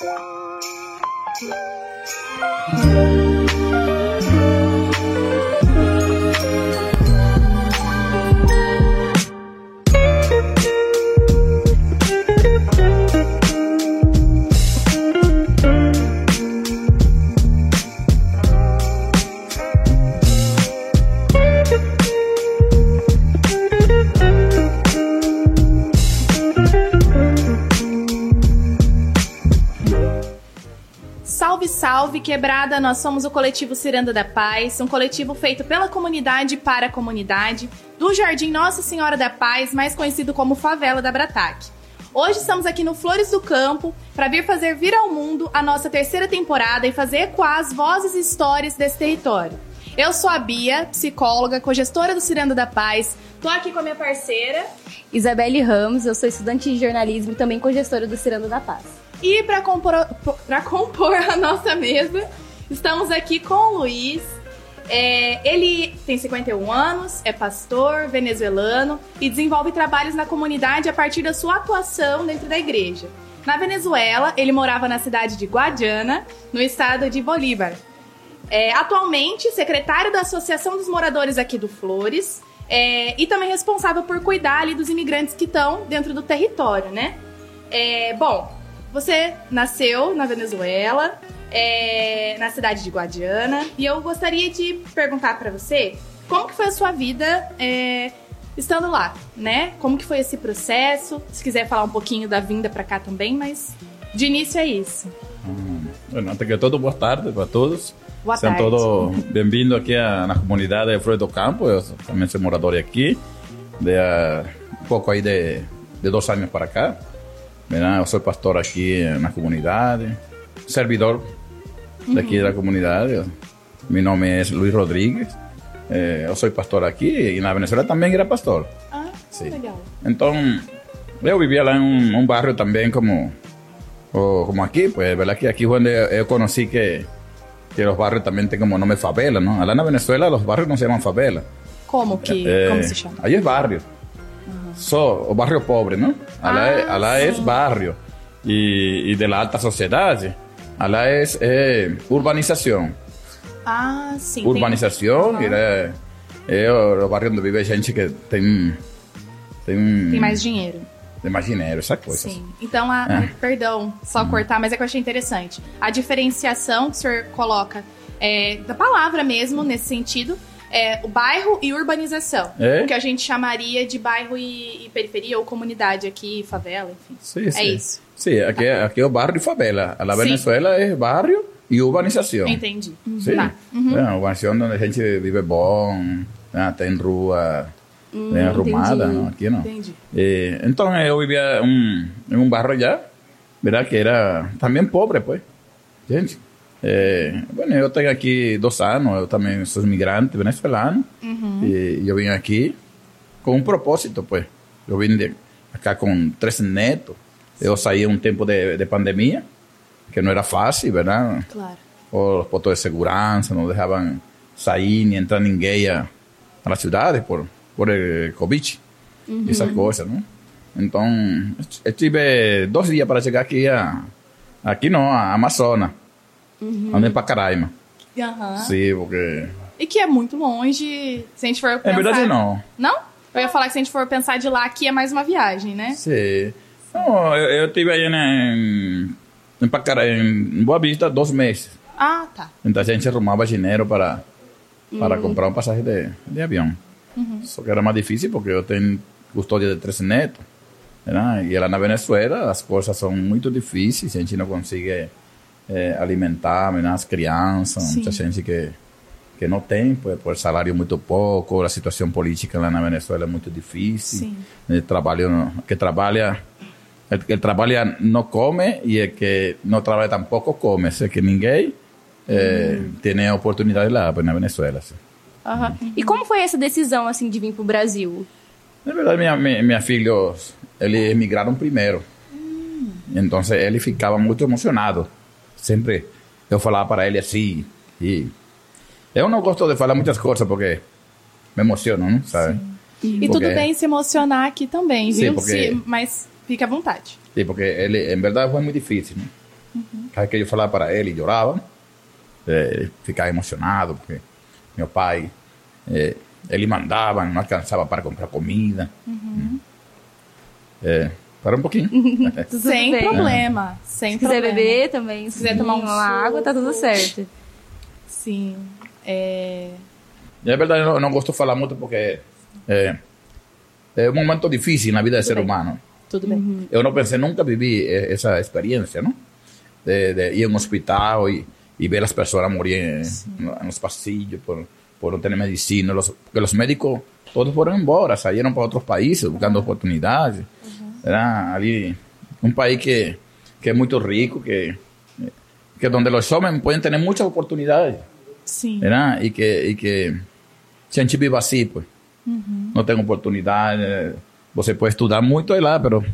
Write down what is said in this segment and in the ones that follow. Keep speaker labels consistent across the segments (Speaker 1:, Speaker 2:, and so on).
Speaker 1: Thank you. Quebrada! Nós somos o coletivo Ciranda da Paz, um coletivo feito pela comunidade para a comunidade do Jardim Nossa Senhora da Paz, mais conhecido como Favela da Brataque. Hoje estamos aqui no Flores do Campo para vir fazer vir ao mundo a nossa terceira temporada e fazer ecoar as vozes e histórias desse território. Eu sou a Bia, psicóloga, cogestora do Ciranda da Paz. Tô aqui com a minha parceira.
Speaker 2: Isabelle Ramos, eu sou estudante de jornalismo e também cogestora do Ciranda da Paz.
Speaker 1: E para compor, compor a nossa mesa, estamos aqui com o Luiz. É, ele tem 51 anos, é pastor venezuelano e desenvolve trabalhos na comunidade a partir da sua atuação dentro da igreja. Na Venezuela, ele morava na cidade de Guadiana, no estado de Bolívar. É, atualmente, secretário da Associação dos Moradores aqui do Flores é, e também responsável por cuidar ali dos imigrantes que estão dentro do território, né? É, bom, você nasceu na Venezuela, é, na cidade de Guadiana, e eu gostaria de perguntar para você como que foi a sua vida é, estando lá, né? Como que foi esse processo? Se quiser falar um pouquinho da vinda para cá também, mas de início é isso.
Speaker 3: Hum, bueno, antes que todo, boa tarde para todos.
Speaker 1: Boa tarde.
Speaker 3: todos bem-vindos aqui à- na comunidade de Flores do Campo. Eu também sou morador aqui, de ah, um pouco aí de, de dois anos para cá. ¿Verdad? Eu sou pastor aqui na comunidade, servidor daqui da comunidade. Meu nome é Luiz Rodrigues. Eh, eu sou pastor aqui e na Venezuela também era pastor.
Speaker 1: Ah.
Speaker 3: Então, eu vivia lá em um, um barrio também como, o- como aqui, pues, verdad que aquí fue donde eu conocí que, que los barrios también tienen como nombre favela, ¿no? Allá en Venezuela los barrios no se llaman favela.
Speaker 1: Como que,
Speaker 3: Eh,
Speaker 1: como se chama?
Speaker 3: Ahí es barrio. So, o barrio pobre, ¿no? Allá,
Speaker 1: Ah,
Speaker 3: allá
Speaker 1: sí.
Speaker 3: es barrio. Y de la alta sociedad. ¿sí? Allá es eh, urbanización.
Speaker 1: Ah, sim. Aham.
Speaker 3: Y era, é o barrio donde vive gente que tem... Tem,
Speaker 1: Tem mais dinheiro.
Speaker 3: tem mais dinheiro, essa coisa.
Speaker 1: Sim. Então, a,
Speaker 3: É.
Speaker 1: perdão, só cortar, mas é que eu achei interessante. A diferenciação que o senhor coloca é, da palavra mesmo, nesse sentido, é o bairro e urbanização.
Speaker 3: É.
Speaker 1: O que a gente chamaria de bairro e, e periferia, ou comunidade aqui, favela, enfim.
Speaker 3: Sí,
Speaker 1: É
Speaker 3: sí.
Speaker 1: isso.
Speaker 3: Sí, aquí, aquí es barrio y favela. A la
Speaker 1: Sí.
Speaker 3: Venezuela es barrio y urbanización.
Speaker 1: Entendi.
Speaker 3: Sí.
Speaker 1: Tá. Uhum.
Speaker 3: É, urbanização onde a gente vive bom, né? tem rua bem arrumada,
Speaker 2: entendi.
Speaker 3: não? aqui não.
Speaker 1: Entendi.
Speaker 3: Eh, então eu vivia um, em um barrio já, verdade que era também pobre, pues. Gente, eh, bueno, eu tenho aqui dois anos, eu também sou imigrante venezuelano, e eu vim aqui com um propósito, pues. Eu vim de, acá com três netos, eu saí um tempo de, de pandemia, que não era fácil, verdade?
Speaker 1: Claro.
Speaker 3: os postos de segurança não deixavam sair nem entrar ninguém a, a las cidades por, por el Covid, essas coisas, não? Então, eu tive dois dias para chegar aqui a, aqui não, a Amazonas, onde é Pacaraima.
Speaker 1: Aham.
Speaker 3: Sim, porque...
Speaker 1: E que é muito longe, se a gente for pensar...
Speaker 3: É verdade não.
Speaker 1: Não? Eu ia falar que se a gente for pensar de lá, aqui é mais uma viagem, né?
Speaker 3: Sim. Não, eu, eu estive aí em, em, Pacaraima, em Boa Vista, dois meses.
Speaker 1: Ah, tá.
Speaker 3: Então a gente arrumava dinheiro para, para comprar um passagem de, de avião. Só que era mais difícil porque eu tenho custódia de três netos. Né? E lá na Venezuela as coisas são muito difíceis, a gente não consegue eh, alimentar as crianças,
Speaker 1: Sim.
Speaker 3: muita gente que, que não tem, por, por salário muito pouco, a situação política lá na Venezuela é muito difícil.
Speaker 1: Sim.
Speaker 3: El trabalho que trabalha el que trabalha não come e el que não trabalha tampouco come, o sea que ninguém eh, tem a oportunidade lá na Venezuela. assim.
Speaker 1: Aham.
Speaker 2: E como foi essa decisão, assim, de vir pro Brasil?
Speaker 3: Na verdade, minha, minha, minha filhos, eles emigraram primeiro. Então, ele ficava muito emocionado. Sempre eu falava para ele assim. E eu não gosto de falar muitas coisas porque me emociono, não sabe?
Speaker 1: E
Speaker 3: Porque-
Speaker 1: tudo bem se emocionar aqui também,
Speaker 3: Sim,
Speaker 1: viu?
Speaker 3: porque-
Speaker 1: Se- mas fique à vontade.
Speaker 3: Sí, porque ele, en verdad fue muy difícil. Cada vez que yo falaba para él y lloraba, eh, ficaba emocionado, porque mi pai, eh, ele mandava, não alcançava para comprar comida. É, para um pouquinho.
Speaker 1: Sem
Speaker 2: bem.
Speaker 1: problema. Sem
Speaker 2: Se quiser
Speaker 1: problema.
Speaker 2: beber também, se
Speaker 1: quiser tomar um
Speaker 2: uma água, tá tudo certo.
Speaker 1: Sim. É...
Speaker 3: É verdade, eu não, gosto de falar muito porque é, é um momento difícil na vida do ser
Speaker 1: bem.
Speaker 3: humano.
Speaker 1: Tudo bem.
Speaker 3: Eu não pensei, nunca vivi eh, essa experiência, não? De, de ir a um hospital e, e ver as pessoas morrer no- nos pasillos por, por não ter medicina. Los, porque os médicos todos foram embora, saíram para outros países buscando oportunidades. Era ali um país que, que é muito rico, que, que donde los homens podem ter muitas oportunidades. ¿verdad? Y que, y que se a gente vive así, pues, no tem oportunidade, eh, você pode estudar muito lá, pero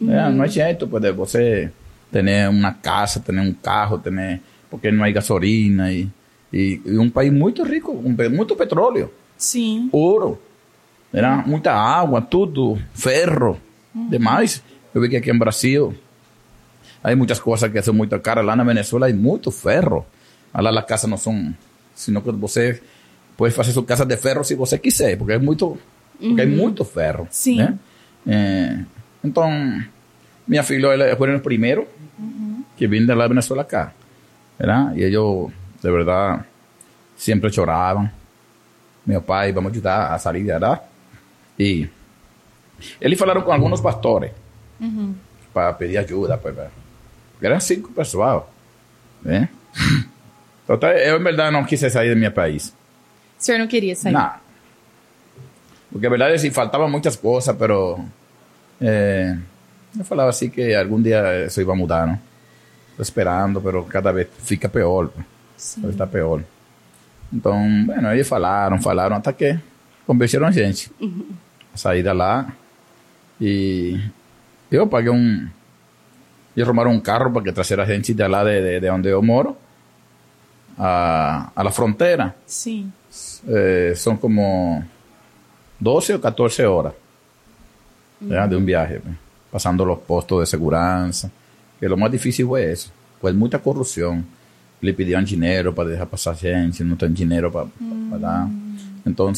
Speaker 3: eh, não é jeito, pues, de você ter uma casa, ter um carro, ter, porque não há gasolina e, e um país muito rico, muito petróleo,
Speaker 1: Sim.
Speaker 3: ouro, ¿verdad? muita água, tudo, ferro, demais. Eu vi que aqui em Brasil há muitas coisas que são muito caras. Lá na Venezuela há muito ferro. Lá as casas não são, sino que você pode fazer sua casa de ferro se você quiser, porque é muito, porque é muito ferro.
Speaker 1: Sim.
Speaker 3: né? Eh, então, minha filha, ela foi o primeiro que vim da Venezuela cá, ¿verdad? E eles, de verdade, sempre choravam. Meu pai, vamos ajudar a sair de lá. E eles falaram com alguns pastores para pedir ajuda, pues, né? eram cinco pessoas, né? Então, eu, em verdade, não quis sair do meu país.
Speaker 1: O senhor não queria sair?
Speaker 3: Não. Porque, a verdade, sim, faltavam muitas coisas, pero eh, eu falava assim que algum dia isso ia mudar, não? Estou esperando, pero cada vez fica pior.
Speaker 1: Sim.
Speaker 3: Está pior. Então, bueno, eles falaram, falaram, até que convenceram a gente a sair de lá. E eu paguei um. Eles arrumaram um carro para que trouxera a gente de lá de, de, de onde eu moro a, a la fronteira.
Speaker 1: Sim.
Speaker 3: Eh, são como 12 ou 14 horas de um viaje, pues, passando os postos de segurança. Que lo mais difícil foi isso. Pues muita corrupção. Le pediam dinheiro para deixar passar gente, não tem dinheiro para dar. Então,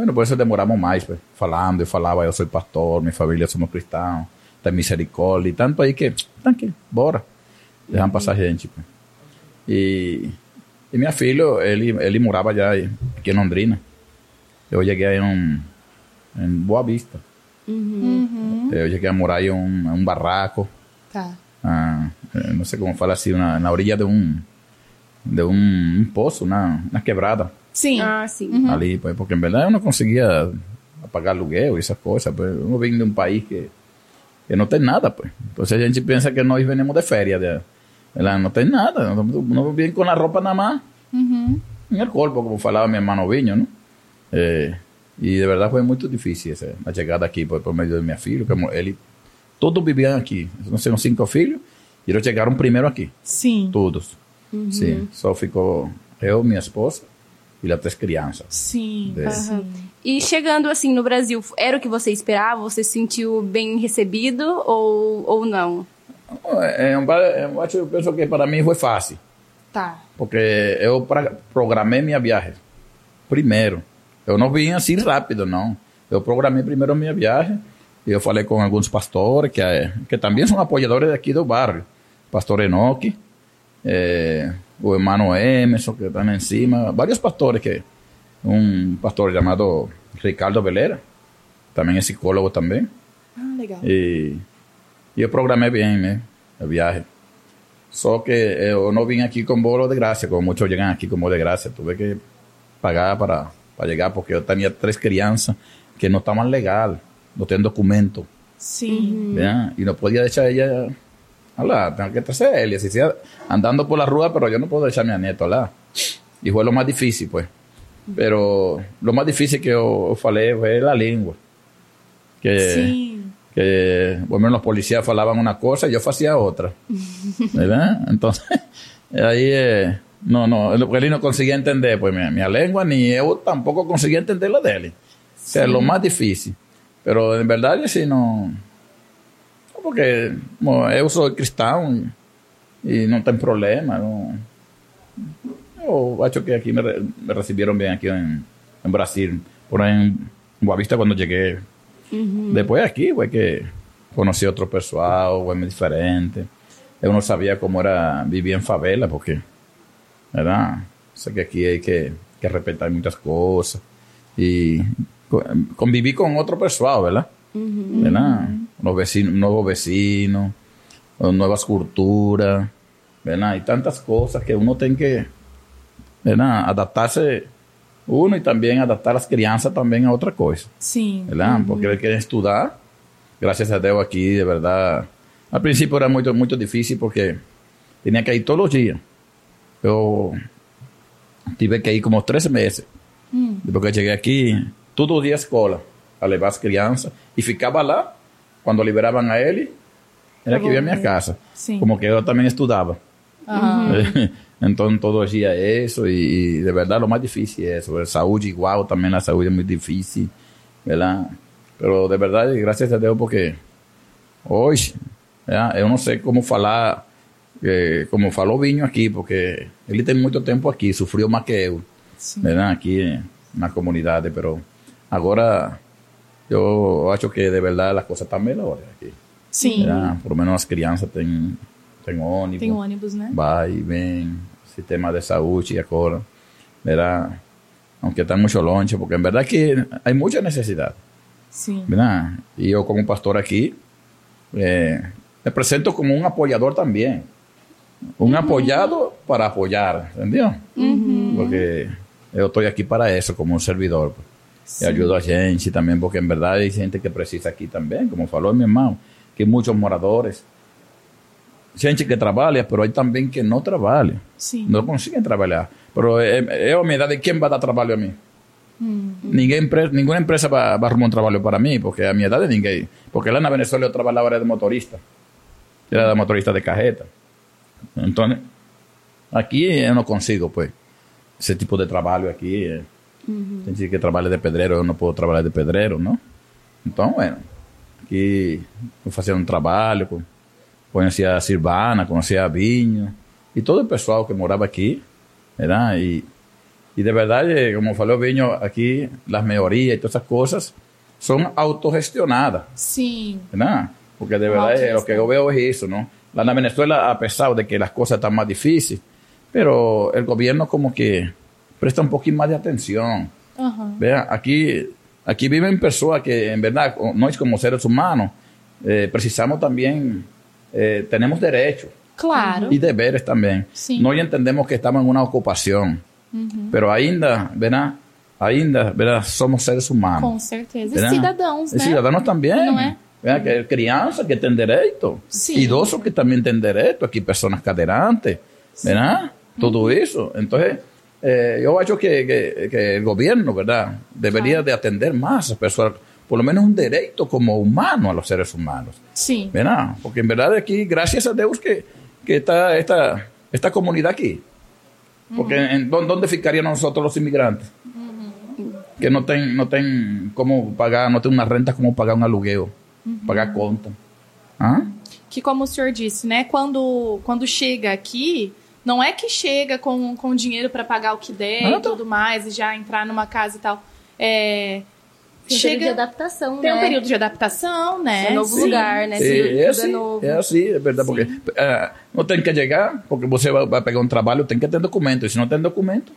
Speaker 3: bueno, por isso demoramos mais, pues, falando. Eu falava, eu sou pastor, minha família somos cristãos, tem misericórdia. E tanto aí que, tranquilo, bora. Deixam passar gente. Pues. E, e minha filha, ele, ele morava já aqui em Londrina. Eu cheguei em, um, em Boa Vista. Eu cheguei a morar em um, em um barraco.
Speaker 1: Tá.
Speaker 3: ah, eh, no sé cómo fala así, una, en la orilla de un, de un, un pozo, una, una quebrada.
Speaker 1: Sim.
Speaker 2: Ah, sim.
Speaker 3: Ali, pues, porque en verdad yo no conseguía pagar aluguel y esas cosas. Pues, uno viene de un país que, que no tiene nada, pues. Entonces a gente piensa que nós venimos de feria, de, ¿verdad? no tiene nada. Uno viene con la ropa nada más en el cuerpo, como falaba mi hermano Viño, ¿no? Eh, y de verdad fue muy difícil esa, la llegada aquí por, por medio de mi filho, como ele, todos vivían aquí, não sei, cinco filhos, e eles chegaram primeiro aqui,
Speaker 1: Sim.
Speaker 3: todos. Sim, só ficou eu, minha esposa e as três crianças.
Speaker 1: Sim.
Speaker 3: É.
Speaker 1: Sim.
Speaker 2: E chegando assim no Brasil, era o que você esperava? Você se sentiu bem recebido ou, ou não?
Speaker 3: É, um, eu, acho, eu penso que para mim foi fácil,
Speaker 1: Tá.
Speaker 3: porque eu pra, programei minha viagem primeiro. Eu não vim assim rápido, não. Eu programei primeiro minha viagem e eu falei com alguns pastores que, eh, que também são apoiadores daqui do bairro. Pastor Enoque, eh, o hermano Emerson, que estão em cima. Vários pastores que... Um pastor chamado Ricardo Velera, também é psicólogo também.
Speaker 1: Ah, legal.
Speaker 3: E, e eu programei bem né, a viagem. Só que eu não vim aqui com bolo de graça, como muitos chegam aqui com bolo de graça. Tuve que pagar para, para chegar, porque eu tinha três crianças que não estavam legal, não têm documento. ¿verdad? Y no podía echar ella lá, tengo que trazer ela. Así sea, andando por la rua, pero yo no puedo echar a mi nieto lá. Y fue lo más difícil, pues. Pero lo más difícil que yo, falei fue la lengua. Que,
Speaker 1: Sim.
Speaker 3: que bueno, los policías falaban una cosa y yo hacía otra. ¿Verdad? Entonces, ahí eh, no, no, él no conseguía entender pues mi, mi lengua, ni yo tampoco conseguía entender la de él. O sea, lo más difícil. Pero en verdad yo sí no... porque como, eu sou cristão e não tem problema. Não, eu acho que aqui me, re- me recibiram bem aqui em, em Brasil. Porém, em Boa Vista, quando cheguei, depois aqui foi que conheci outro pessoal, meio diferente. Eu não sabia como era viver em favela, porque, ¿verdad? Que aqui hay que, que respeitar muitas coisas. E co- conviví com outro pessoal, ¿verdad? ¿Verdad? Los vecinos, nuevos vecinos, nuevas culturas, ¿verdad? Y tantas cosas que uno tiene que, ¿verdad? Adaptarse uno y también adaptar las crianças también a otra cosa,
Speaker 1: Sim.
Speaker 3: ¿verdad? Porque él quiere estudiar, gracias a Dios aquí, de verdad. Al principio era muy, muy difícil porque tenía que ir todos los días. Yo tive que ir como tres meses. Depois que cheguei aqui, todos os dias escola, a levar as crianças. E ficava lá, quando liberavam a ele, era que ia à minha casa.
Speaker 1: Sim.
Speaker 3: Como que eu também estudava. então, todos os dias é isso. E, e, de verdade, o mais difícil é isso. A saúde igual, também a saúde é muito difícil. ¿verdad? Pero, de verdade, graças a Deus, porque hoje, ¿verdad? eu não sei como falar, eh, como falou Vinho aqui, porque ele tem muito tempo aqui, sofreu mais que eu.
Speaker 1: Sim.
Speaker 3: ¿verdad? Aquí na comunidade, pero agora eu acho que de verdade as coisas estão melhores aqui.
Speaker 1: Sim.
Speaker 3: ¿verdad? Por lo menos as crianças têm, têm ônibus,
Speaker 1: Tem ônibus, né?
Speaker 3: vai e vem, sistema de saúde agora, ¿verdad? Aunque está muito longe, porque en verdade que há muita necessidade,
Speaker 1: Sim.
Speaker 3: ¿verdad? E eu como pastor aqui, eh, me presento como um apoiador também. Um apoiado para apoiar, entendeu? Porque eu estou aqui para isso, como um servidor. E ajudo a gente também, porque em verdade tem gente que precisa aqui também, como falou meu irmão, que muitos moradores, gente que trabalha, mas aí também que não trabalha,
Speaker 1: Sim.
Speaker 3: não conseguem trabalhar. Mas é, é a minha idade, quem vai dar trabalho a mim? Ninguém, empre- nenhuma empresa vai, vai arrumar um trabalho para mim, porque a minha idade ninguém. Porque lá na Venezuela eu trabalhava era de motorista, era de motorista de carreta. Então, aqui eu não consigo, pues, esse tipo de trabalho aqui. Eh. Tem gente que trabalha de pedreiro, eu não posso trabalhar de pedreiro, não? Então, bueno, aqui eu fazia um trabalho, co- conhecia a Silvana, conhecia a Vinho, e todo o pessoal que morava aqui, ¿verdad? E, e de verdade, como falou o Vinho, aqui, as melhorias e todas essas coisas são autogestionadas.
Speaker 1: Sim.
Speaker 3: ¿verdad? Porque de verdad eh, lo que yo veo es eso, ¿no? La en Venezuela, a pesar de que las cosas están más difíciles, pero el gobierno como que presta un poquito más de atención.
Speaker 1: Aham.
Speaker 3: Vea, aquí, aquí viven personas que en verdad, o- nós como seres humanos, eh, precisamos también, eh, tenemos derechos
Speaker 1: Claro.
Speaker 3: y deberes también.
Speaker 1: Sí.
Speaker 3: Nós entendemos que estamos en una ocupación, pero ainda, ¿verdad? Ainda, ¿verdad? Somos seres humanos.
Speaker 1: Com certeza. E
Speaker 3: ¿verdad?
Speaker 1: cidadãos,
Speaker 3: E
Speaker 1: né?
Speaker 3: cidadãos também.
Speaker 1: Não é?
Speaker 3: Que crianças que têm direito.
Speaker 1: Sim.
Speaker 3: Idosos que também têm direito. Aqui, pessoas cadeirantes. ¿verdad? Tudo isso. Então, eh, eu acho que, que, que o governo, ¿verdad? Deveria de atender mais as pessoas. Por lo menos um direito como humano a los seres humanos.
Speaker 1: Sim.
Speaker 3: ¿verdad? Porque en verdad aquí, gracias a Dios que, que está esta, esta comunidad aquí. Porque en, ¿dó- ¿dónde ficarían nosotros los inmigrantes? Que no tienen no ten cómo pagar, no tienen una renta como pagar un aluguel, pagar conta. ¿Ah?
Speaker 1: Que como o senhor disse, né? Quando, quando chega aqui, não é que chega com, com dinheiro para pagar o que der
Speaker 3: Ah,
Speaker 1: e tudo mais, e já entrar numa casa e tal. É,
Speaker 2: Tem um período de adaptação,
Speaker 1: Tem
Speaker 2: né?
Speaker 1: um período de adaptação, né?
Speaker 2: É novo
Speaker 1: Sim.
Speaker 2: lugar, né?
Speaker 3: É,
Speaker 2: Tudo,
Speaker 3: é
Speaker 2: tudo é
Speaker 3: assim,
Speaker 2: novo.
Speaker 3: é assim, é verdade, porque eh, não tem que chegar, porque você vai, vai pegar um trabalho, tem que ter documento, e se não tem documento,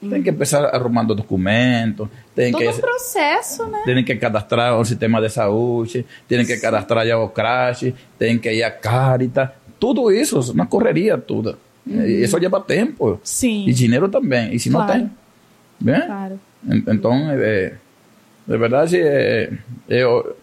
Speaker 3: tem que começar arrumando documentos, tem
Speaker 1: Todo
Speaker 3: que...
Speaker 1: um processo, né?
Speaker 3: Tienen que cadastrar un sistema de saúde, tienen que cadastrar ya o crash, tienen que ir a Caritas, tudo isso, uma correria toda. E Isso leva tempo.
Speaker 1: Sim.
Speaker 3: E dinheiro também. E se não
Speaker 1: Claro.
Speaker 3: tem? Né?
Speaker 1: Claro.
Speaker 3: En- Então, é, de verdade, é, eu,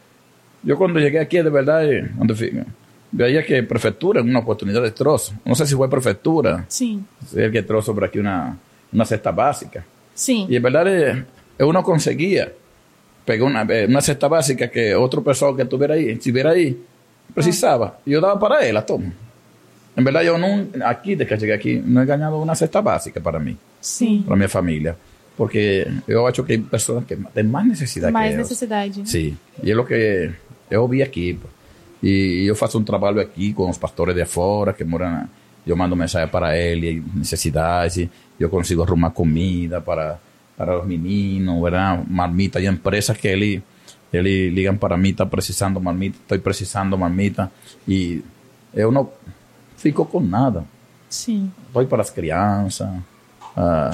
Speaker 3: eu quando cheguei aqui, de verdade, quando fico, veía que prefeitura, uma oportunidade trouxe, não sei se foi prefeitura,
Speaker 1: Sim.
Speaker 3: é que trouxe para aqui uma, uma cesta básica.
Speaker 1: Sim.
Speaker 3: Y en verdad eh, eu não conseguia pegar uma, eh, uma cesta básica que outro pessoal que estuviera aí, estiver aí, precisava. E eu dava para ela, toma. Em verdade, eu não, aqui, desde que cheguei aqui, não he ganhado uma cesta básica para mim,
Speaker 1: Sim.
Speaker 3: para minha família. Porque eu acho que hay pessoas que têm mais necessidade
Speaker 1: Mais
Speaker 3: que eu.
Speaker 1: necessidade.
Speaker 3: Sí, y es lo que yo vi aquí. E eu faço um trabalho aqui com os pastores de fora que moram. Eu mando mensagem para ele, necessidade. Eu consigo arrumar comida para para os meninos, verdade? Marmita e empresas que ele ele ligam para mim, está precisando marmita, estou precisando marmita e eu não fico com nada.
Speaker 1: Sim.
Speaker 3: Doy para as crianças, ah,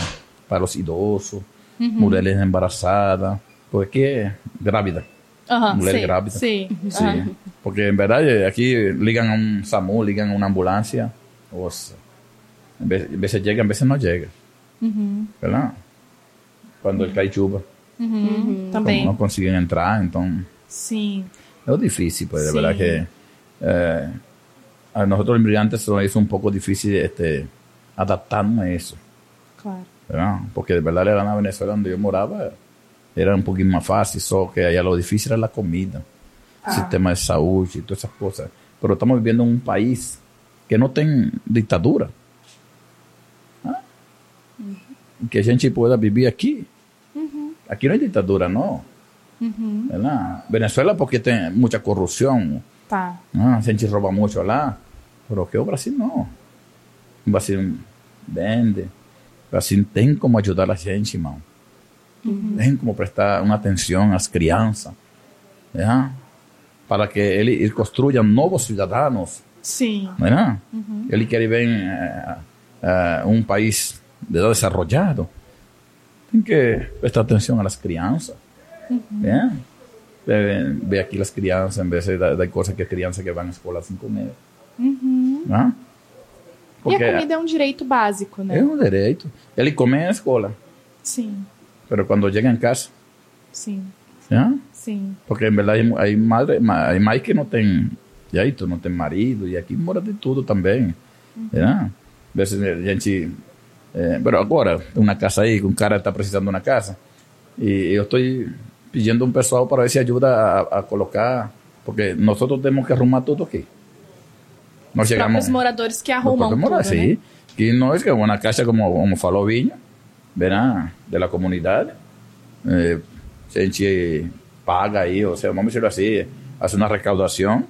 Speaker 3: para os idosos, mulheres embarazadas, porque grávida.
Speaker 1: Aham,
Speaker 3: Mulher
Speaker 1: sim,
Speaker 3: grávida.
Speaker 1: Sim.
Speaker 3: Sí,
Speaker 1: Aham.
Speaker 3: porque en verdad aquí ligan a un SAMU, ligan a una ambulancia, o sea, en veces llega, en veces no llega, ¿verdad? Cuando el cae chuva,
Speaker 1: Também.
Speaker 3: no consiguen entrar, entonces
Speaker 1: Sim.
Speaker 3: es difícil, pues de
Speaker 1: Sí.
Speaker 3: verdad que eh, a nosotros los inmigrantes nos es un poco difícil este, adaptarnos a eso,
Speaker 1: Claro.
Speaker 3: ¿verdad? Porque de verdad era en Venezuela donde yo moraba, era un poquito más fácil, solo que allá lo difícil era la comida. sistema de salud y todas esas cosas. Pero estamos viviendo en un país que no tiene dictadura. ¿Ah? Que gente pueda vivir aquí. Aquí no hay dictadura, no. ¿Verdad? Venezuela porque tiene mucha corrupción.
Speaker 1: Tá.
Speaker 3: Ah, a gente rouba muito lá. Pero que o Brasil não. O Brasil vende. O Brasil tem como ajudar a gente, irmão. Tem como prestar uma atenção às crianças. né? Para que ele, ele construya novos cidadãos.
Speaker 1: Sim.
Speaker 3: ¿verdad? Ele quer ver eh, eh, um país desenvolvido. Tem que prestar atenção às crianças. né? Ver, aqui as crianças, em vez de dar, coisas que crianças que vão à escola sem comer. Né?
Speaker 1: E a comida é um direito básico, né?
Speaker 3: é um direito. Ele come na escola,
Speaker 1: Sim.
Speaker 3: mas quando chega em casa,
Speaker 1: Sim.
Speaker 3: né?
Speaker 1: Sim.
Speaker 3: Porque em verdade hay madre, ma- hay mães que não tem jeito, não tem marido, e aqui mora de tudo também. Né? Às vezes a gente. Eh, pero agora, uma casa aí, um cara está precisando de uma casa, e eu estou pedindo um pessoal para ver se ajuda a, a colocar, porque nós temos que arrumar tudo aqui. Nós
Speaker 1: Os próprios moradores que arrumam
Speaker 3: propios
Speaker 1: tudo,
Speaker 3: moradores,
Speaker 1: né?
Speaker 3: sí. Que no es que una casa como, como falou Viña, ¿verdad? De la comunidad. Eh, a gente paga ahí, o sea, vamos a decirlo así, hace una recaudación,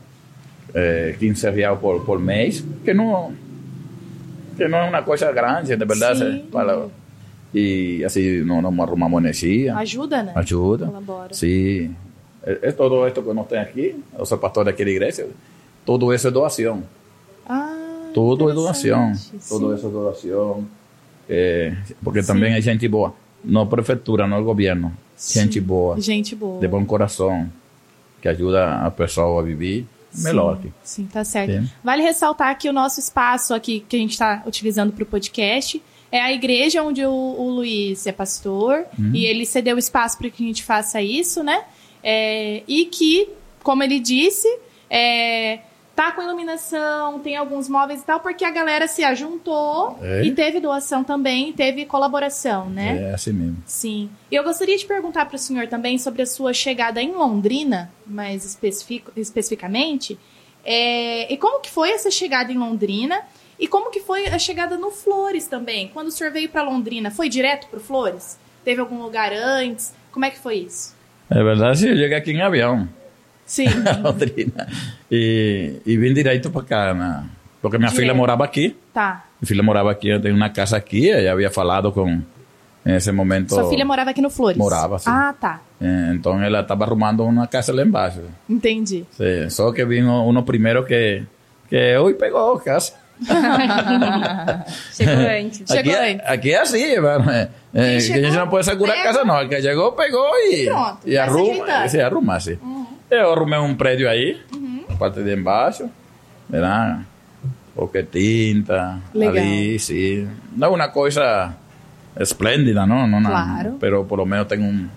Speaker 3: eh, 15 reales por, por mes, que no, que no es una cosa grande, de verdad.
Speaker 1: Sí.
Speaker 3: eh, para- y así no nos arrumamos energía.
Speaker 1: Ajuda, né?
Speaker 3: Ayuda.
Speaker 1: Colabora.
Speaker 3: Sí. Es, es todo esto que nos tem aquí, los pastores aquí de la iglesia, todo eso es doación.
Speaker 1: Ah,
Speaker 3: Tudo é doação. Tudo
Speaker 1: Sim.
Speaker 3: isso é doação. É, porque também é gente boa. Não a prefeitura, não o governo. Gente
Speaker 1: Sim.
Speaker 3: boa,
Speaker 1: Gente boa.
Speaker 3: de bom coração, que ajuda a pessoa a viver melhor aqui.
Speaker 1: Sim, tá certo.
Speaker 3: Sim.
Speaker 1: Vale ressaltar que o nosso espaço aqui que a gente está utilizando para o podcast é a igreja onde o, o Luiz é pastor
Speaker 3: Uhum.
Speaker 1: e ele cedeu espaço para que a gente faça isso, né? É, e que, como ele disse, é, tá com iluminação, tem alguns móveis e tal, porque a galera se ajuntou
Speaker 3: É.
Speaker 1: e teve doação também, teve colaboração, né?
Speaker 3: É assim mesmo.
Speaker 1: Sim. E eu gostaria de perguntar para o senhor também sobre a sua chegada em Londrina, mais especific- especificamente. É, e como que foi essa chegada em Londrina? E como que foi a chegada no Flores também? Quando o senhor veio para Londrina, foi direto para Flores? Teve algum lugar antes? Como é que foi isso?
Speaker 3: É verdade, sim, eu cheguei aqui em avião,
Speaker 1: Sim.
Speaker 3: Londrina. E, e vim direto para cá, na, porque minha
Speaker 1: Direto.
Speaker 3: filha morava aqui.
Speaker 1: tá.
Speaker 3: Minha filha morava aqui, eu tenho uma casa aqui, eu já havia falado com, nesse momento...
Speaker 1: Sua filha morava aqui no Flores?
Speaker 3: Morava, sim.
Speaker 1: Ah, tá.
Speaker 3: Eh, Então ela estava arrumando uma casa lá embaixo.
Speaker 1: Entendi.
Speaker 3: Sí, solo que vino uno primero que, que hoy pegó casa.
Speaker 2: Chegou
Speaker 3: aquí, así, hermano. Eh, que a no puede asegurar
Speaker 1: pega.
Speaker 3: casa, no. El que llegó, pegó y,
Speaker 1: Pronto,
Speaker 3: y
Speaker 1: vai se
Speaker 3: arruma. Yo arrumé un predio ahí, parte de embaixo, ¿verdad? Porque tinta,
Speaker 1: Legal.
Speaker 3: ali, sí. No es una cosa espléndida, ¿no? no,
Speaker 1: Claro.
Speaker 3: Pero por lo menos tengo un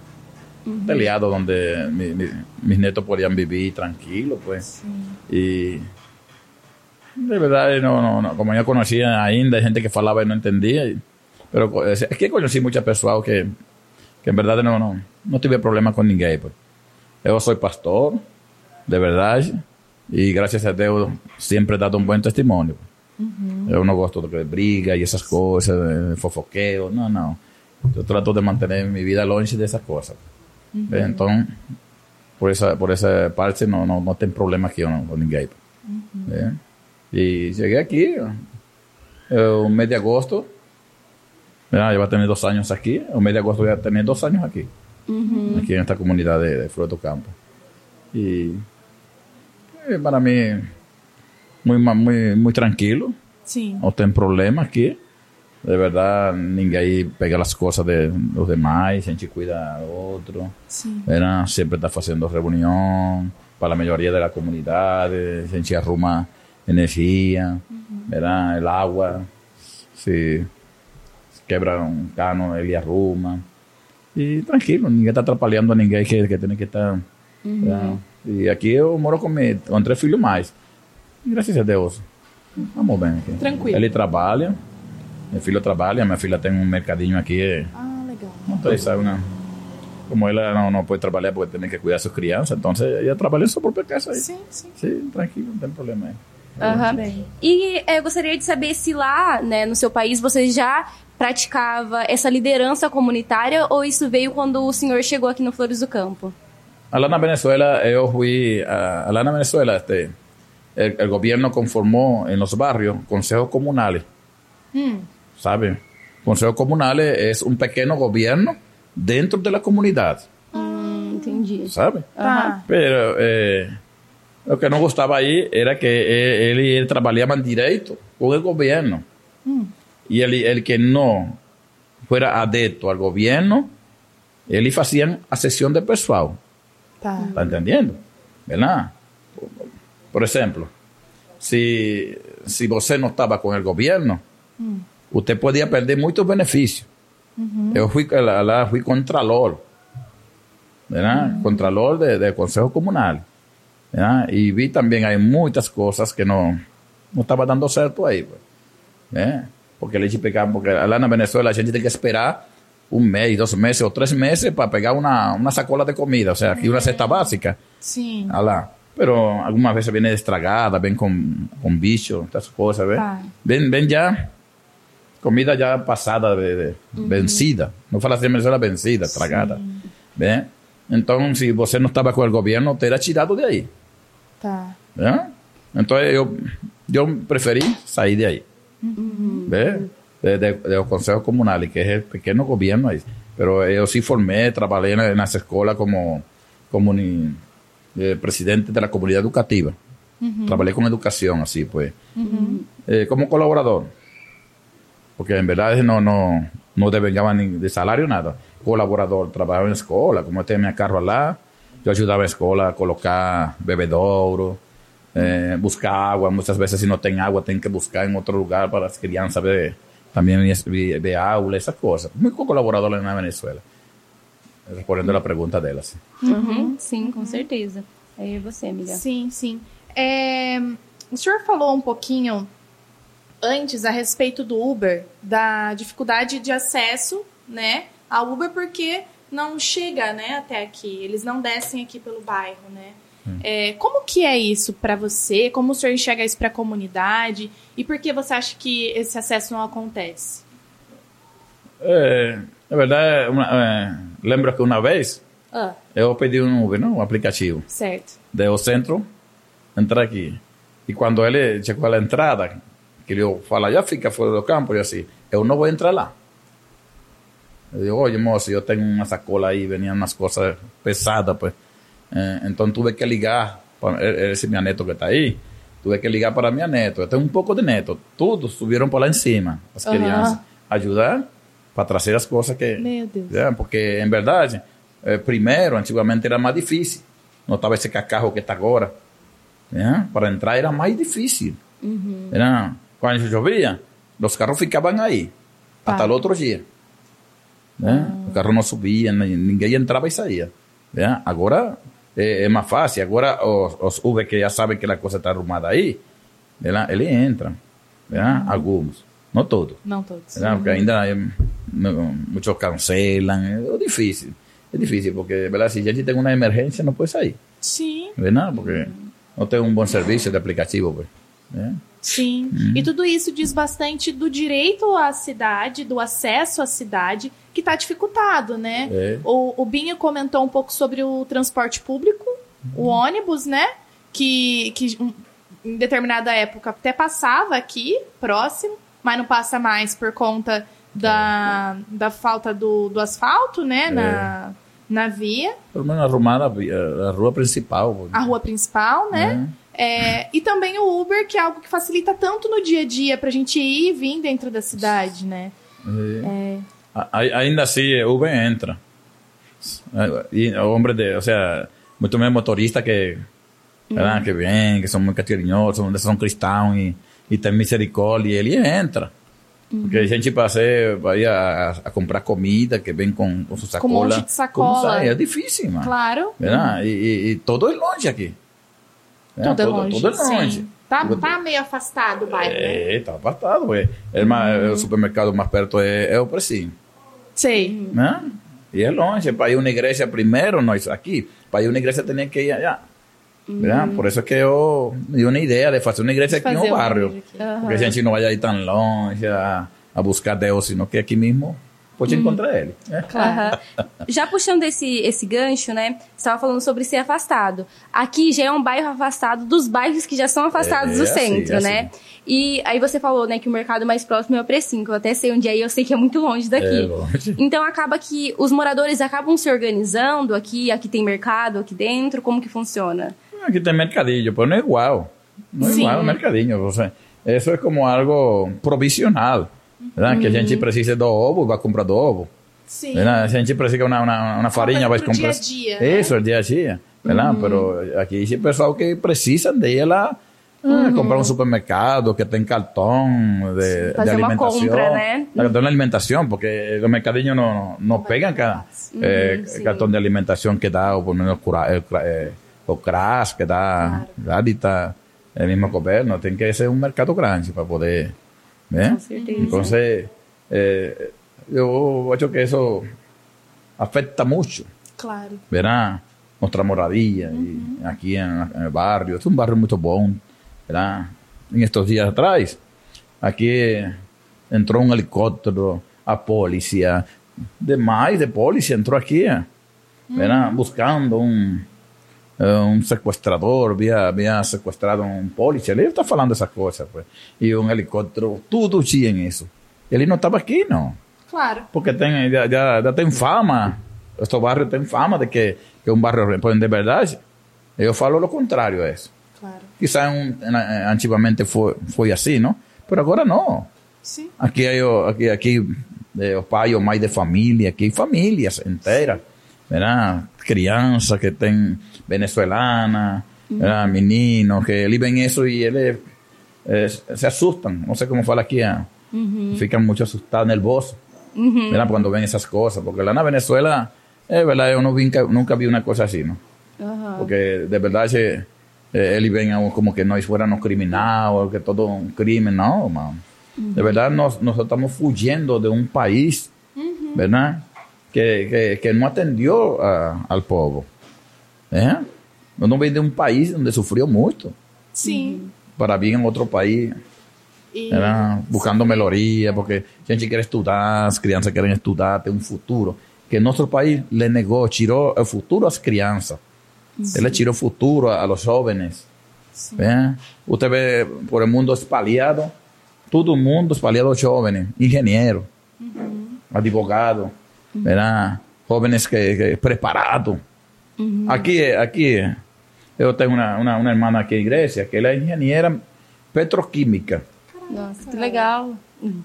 Speaker 3: telhado donde mi- mi- mis netos podían vivir tranquilos, pues. Y de verdad, no, no, no, como yo conocía ainda, hay gente que falaba y no entendía. y- pero es que conocí muchas personas que, que en verdad no, no, no tuve problema con ninguém. Pues. Yo soy pastor, de verdad, y gracias a Dios siempre he dado un buen testimonio. Yo no gosto de briga y esas cosas, fofoqueo, no, no. Yo trato de mantener mi vida longe de esas cosas. Entonces, por essa por essa parte não não, não tem problema aqui não, com ninguém. É. E cheguei aqui, o mês de agosto, já vai ter dois anos aqui, o mês de agosto vai ter dois anos aqui, aqui nesta comunidade de, de Flor do Campo. E é, para mim, muito, muito, muito tranquilo,
Speaker 1: Sim.
Speaker 3: não tem problema aqui. De verdade, ninguém pega as coisas de, dos demais, a gente cuida do outro.
Speaker 1: Sim.
Speaker 3: Era, sempre está fazendo reunião para a melhoria da comunidade, a gente arruma energia, era, el água, se quebra um cano, ele arruma. E tranquilo, ninguém está atrapalhando a ninguém que, que tem que estar. tá? E aqui eu moro com, me- com três filhos mais. Graças a Deus. Vamos bem aqui.
Speaker 1: Tranquilo.
Speaker 3: Ele trabalha, meu filho trabalha, minha filha tem um mercadinho aqui.
Speaker 1: Ah, legal.
Speaker 3: Então, sabe, né? Como ela não, não pode trabalhar porque tem que cuidar de suas crianças, então ela trabalha em sua própria casa aí.
Speaker 1: Sim, sim.
Speaker 3: Sim, tranquilo, não tem problema aí.
Speaker 1: Bem.
Speaker 2: E é, eu gostaria de saber se lá, né, no seu país, você já praticava essa liderança comunitária ou isso veio quando o senhor chegou aqui no Flores do Campo?
Speaker 3: Lá na Venezuela, yo fui, a, lá na Venezuela, este, el, el gobierno conformó en los barrios consejos comunales,
Speaker 1: Hum,
Speaker 3: ¿sabe? Consejos comunales es un pequeño gobierno dentro de la comunidad,
Speaker 2: Hum, entendi.
Speaker 3: ¿sabe?
Speaker 1: tá.
Speaker 3: Pero eh, lo que no gustaba ahí era que eh, él, él trabajaban directo con el gobierno. Y el, el que no fuera adepto al gobierno, ele hacían a de pessoal.
Speaker 1: Tá.
Speaker 3: ¿Está entendiendo? ¿Verdad? Por ejemplo, si, si você no estaba con el gobierno, usted podía perder muchos beneficios. Yo fui, la, la- fui contralor, ¿verdad? Contralor de, del Consejo Comunal. ¿Verdad? Y vi también hay muchas cosas que no, no estaba dando certo ahí. Pues. ¿eh? Porque le explicaban, porque lá na Venezuela a gente tem que esperar un mes, dos meses o tres meses para pegar una, una sacola de comida, o sea, aquí una cesta básica.
Speaker 1: Sim.
Speaker 3: Ah lá. Pero algumas vezes viene estragada, ven con, con bicho, estas cosas, ¿ves?
Speaker 1: Ah.
Speaker 3: Ven, ven ya comida ya pasada, de, de- vencida. No fala assim, Venezuela vencida, estragada. ¿Ves? Entonces, si você não estava com o governo, te era tirado de aí. Entonces yo, yo preferí salir de ahí. ¿Ves? De, de, de los consejos comunales, que es el pequeño gobierno ahí. Pero yo sí formé, trabajé en, en las escuelas como, como ni- eh, presidente de la comunidad educativa. Trabajé con educación, así pues. Eh, como colaborador. Porque en verdad no, no, no de salario nada. Colaborador, trabajaba en escuela, como eu tenho carro lá, eu ajudava a escola a colocar bebedouro, eh, buscar água. Muitas vezes, se não tem água, tem que buscar em outro lugar para as crianças ver, também ver, ver aula, essas coisas. Muito colaborador na Venezuela. Respondendo a pergunta delas.
Speaker 2: Uhum, sim, com certeza. Aí você, amiga.
Speaker 1: Sim, sim. É, o senhor falou um pouquinho antes a respeito do Uber, da dificuldade de acesso, né, ao Uber porque não chega, né, até aqui. Eles não descem aqui pelo bairro, né? É, como que é isso para você? Como o senhor enxerga isso para a comunidade? E por que você acha que esse acesso não acontece?
Speaker 3: É, na verdade, uma, é, lembro que uma vez
Speaker 1: Ah,
Speaker 3: eu pedi um Uber, não, um aplicativo.
Speaker 1: certo.
Speaker 3: do centro, entrar aqui. E quando ele chegou à entrada, que ele fala, já fica fora do campo, e assim, eu não vou entrar lá. Eu digo, oye, moço, eu tenho uma sacola aí, veniam umas coisas pesadas, pues. Eh, então tive que ligar, para, esse meu neto que está aí, tive que ligar para minha neto. Eu tenho um pouco de neto, todos subiram para lá em cima, as crianças, ajudar para trazer as coisas que...
Speaker 1: Meu Deus.
Speaker 3: É, porque, em verdade, eh, primeiro, antigamente era mais difícil. Não estava esse cacarro que está agora. Para entrar era mais difícil. Era, quando chovia, os carros ficavam aí,
Speaker 1: Tá.
Speaker 3: até o outro dia. Né? O carro não subia, ni- ninguém entrava e saía. né? Agora é, é mais fácil. Agora os, os Uber que já sabem que a coisa está arrumada aí, né? ele entra. né? Alguns, não todos.
Speaker 1: Não todos.
Speaker 3: Porque ainda eh, no- muchos cancelan, é difícil. É difícil, porque ¿verdad? se a gente tem uma emergência, não pode sair.
Speaker 1: Sim.
Speaker 3: Porque não tem um bom serviço de aplicativo. Pues, né?
Speaker 1: Sim. E tudo isso diz bastante do direito à cidade, do acesso à cidade, que está dificultado, né?
Speaker 3: É.
Speaker 1: O, o Binho comentou um pouco sobre o transporte público, o ônibus, né? Que, que em determinada época até passava aqui, próximo, mas não passa mais por conta da, da falta do, do asfalto, né? Na, na via,
Speaker 3: Pelo menos arrumar a, a rua principal.
Speaker 1: a rua principal, né? É, e também o Uber, que é algo que facilita tanto no dia a dia pra gente ir e vir dentro da cidade, né? É.
Speaker 3: A- a- Ainda assim, Uber entra. Y hombres de, o sea, muchos más motoristas que, ¿verdad? que ven, que son muy cariñosos, son cristãos y, y tienen misericordia, y él entra. Porque a gente para hacer, para ir a, a comprar comida, que ven con, con su
Speaker 1: Com um
Speaker 3: sacola.
Speaker 1: monte de
Speaker 3: ¿Cómo
Speaker 1: sacola.
Speaker 3: sai? É difícil, mano.
Speaker 1: Claro.
Speaker 3: ¿Verdad? Y, y- y todo es longe aqui.
Speaker 1: Tudo é longe.
Speaker 3: Todo é longe.
Speaker 1: Sim. Tá, tá meio afastado o bairro, né?
Speaker 3: É, tá apartado, ué. É mais- O supermercado mais perto é, é o Precinho,
Speaker 1: Sei.
Speaker 3: né? E é longe, para ir uma igreja primeiro, nós aqui, para ir uma igreja tinha que ir allá. ¿verdad? Por eso es que yo me di una idea de hacer una iglesia aquí en
Speaker 1: Fazer
Speaker 3: el
Speaker 1: uma
Speaker 3: barrio.
Speaker 1: igreja aqui.
Speaker 3: Porque a gente não vai ir tão longe a, a buscar Deus, sino que aqui mesmo pode encontrar ele. né?
Speaker 2: Aham. Já puxando esse, esse gancho, né? Você estava falando sobre ser afastado. Aqui já é um bairro afastado dos bairros que já são afastados
Speaker 3: É,
Speaker 2: do
Speaker 3: assim,
Speaker 2: centro,
Speaker 3: é
Speaker 2: né?
Speaker 3: assim.
Speaker 2: E aí você falou, né, que o mercado mais próximo é o Precinho, que eu até sei onde é e eu sei que é muito longe daqui.
Speaker 3: É longe.
Speaker 2: Então acaba que os moradores acabam se organizando aqui, aqui tem mercado aqui dentro, como que funciona?
Speaker 3: Aquí tem mercadillo, pero no es igual. No es
Speaker 1: Sí.
Speaker 3: igual el mercadillo. O sea, eso es como algo provisional. Que a gente precisa do ovo, vai comprar do ovo.
Speaker 1: Sim.
Speaker 3: Si a gente precisa una, una, una farinha, vai comprar.
Speaker 1: dia a dia, né?
Speaker 3: Eso, el día a día. ¿verdad? Pero aquí hay pessoal que precisam de ir lá ah, comprar um supermercado que tem cartão de, de
Speaker 2: Fazer uma
Speaker 3: alimentação.
Speaker 2: compra, né?
Speaker 3: Cartão de alimentação, porque os mercadinhos não, não pegam ca- eh,
Speaker 2: sim.
Speaker 3: cartão de alimentação que dá, ou pelo menos eh, eh, o CRAS que dá, dá dita, el mismo governo. Tem que ser um mercado grande para poder. ¿Eh? Entonces, eh, yo acho que eso afecta mucho,
Speaker 1: Claro.
Speaker 3: ¿verdad? Nuestra moradilla y aquí en, en el barrio. Es un barrio muy bom, ¿verdad? En estos días atrás, aquí eh, entró un helicóptero, a policía, demais de policía entró aquí, eh, ¿verdad? Buscando un, eh, un secuestrador, había, había secuestrado a un policía. Ele está falando esas cosas, pues. Y un helicóptero, tudo tinha en eso. Y él no estaba aquí, no.
Speaker 1: Claro.
Speaker 3: Porque tem, já, já, já tem fama, este barrio tem fama de que, que é um barrio pues, de verdade. Eu falo o contrário a isso.
Speaker 1: Claro.
Speaker 3: Quizá um, eh, antigamente foi, foi assim, não? Mas agora não.
Speaker 1: Sim.
Speaker 3: Aqui o, aqui, aqui é o pai ou mãe de família, aqui famílias inteiras, ¿verdad? Criança que venezuelana, ¿verdad? Meninos que eles veem isso e eles eh, se assustam. Não sei como fala aqui, ah, ficam muito assustados, nervosos. ¿verdad? Cuando ven esas cosas, porque la en Venezuela, es verdad, yo no vi- nunca, vi una cosa así, ¿no? Porque de verdad se, eh, ellos ven a uno como que nós fuéramos criminales, que todo un crimen, no, man. De verdad, nos, nosotros estamos fugiendo de un país, ¿verdad? Que, que, que no atendió a- al pueblo. ¿Eh? Yo no vengo de un país donde sufrió mucho
Speaker 1: Sim.
Speaker 3: para vir em outro país,
Speaker 1: E
Speaker 3: era buscando melhoria, porque a gente quer estudar, as crianças querem estudar, ter um futuro. Que nosso país le negou, tirou o futuro às crianças. Ele tirou o futuro a, a los jóvenes. ¿eh? Usted ve por el mundo espalhado, todo mundo espalhado jóvenes, engenheiros, advogados, ¿verdad? jóvenes que, que preparados. Aqui, aqui, eu tenho uma, uma, uma irmã aqui na igreja, que ela é engenheira petroquímica.
Speaker 2: Nossa, que legal.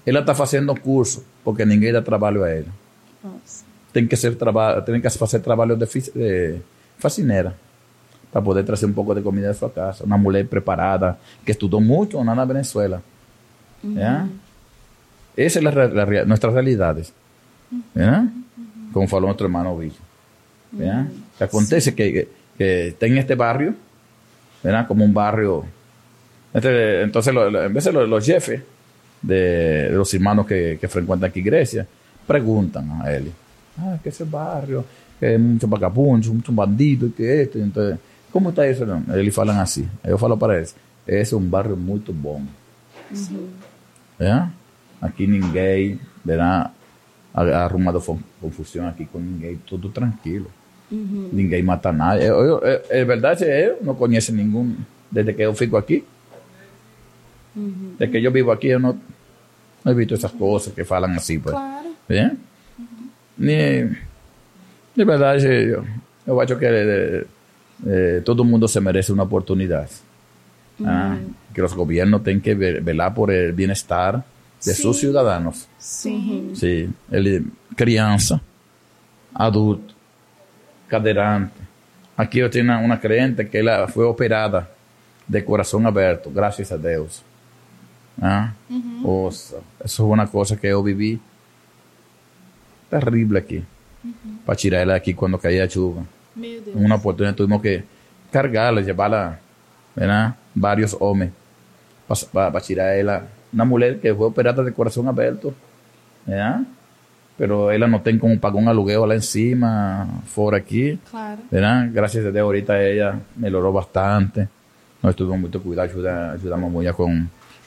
Speaker 3: Ela está fazendo curso, porque ninguém dá trabalho a ela.
Speaker 2: Nossa.
Speaker 3: Tem que, ser tem que fazer trabalho de, de faxineira, para poder trazer um pouco de comida da sua casa. Uma mulher preparada, que estudou muito na Venezuela. ¿ya? Essa é a, nossas realidades. ¿ya? Como falou nosso irmão Villo. ¿ya? Que acontece que, que, que tem este barrio, ¿verdad? como un barrio. Este, entonces, lo- lo- en vez de los, los jefes de, de los hermanos que, que frecuentan aquí Grecia, preguntan a él, ah, que ese barrio, que hay muchos vagabundos, muchos bandidos, que esto. Entonces, ¿cómo está eso? Eles falam así. Eu falo para esse é um barrio muito bom. ¿Ya? Aqui ninguém verá arrumado confusão aqui com ninguém, tudo tranquilo. Ninguém mata nadie. Eu, eu, eu, é verdade, eu não conheço nenhum, desde que eu fico aqui. Desde que eu vivo aqui, eu não, não he visto essas coisas que falam assim. Pues.
Speaker 1: Claro.
Speaker 3: Né? Ni, de verdade, eu, eu acho que eh, eh, todo mundo se merece uma oportunidade. Ah, que os governos têm que velar por el bem-estar de
Speaker 1: Sim.
Speaker 3: seus cidadãos.
Speaker 1: Sim.
Speaker 3: Ele, criança, adulto, cadeirante. Aqui eu tinha uma cliente que ela foi operada de coração aberto, graças a Deus. Ah, Nossa, isso é uma coisa que eu vivi terrível aqui. Para tirar ela aqui quando caía chuva. Uma oportunidade tuvimos que cargá-la, levá-la, né? Vários homens, para tirar ela. Uma mulher que foi operada de coração aberto, né? Pero ela não tem como pagar um aluguel lá em cima, fora aqui,
Speaker 1: Claro.
Speaker 3: né? Graças a Deus, ahorita ela melhorou bastante. Nós tivemos muito cuidado, ajuda, ajudamos muito com,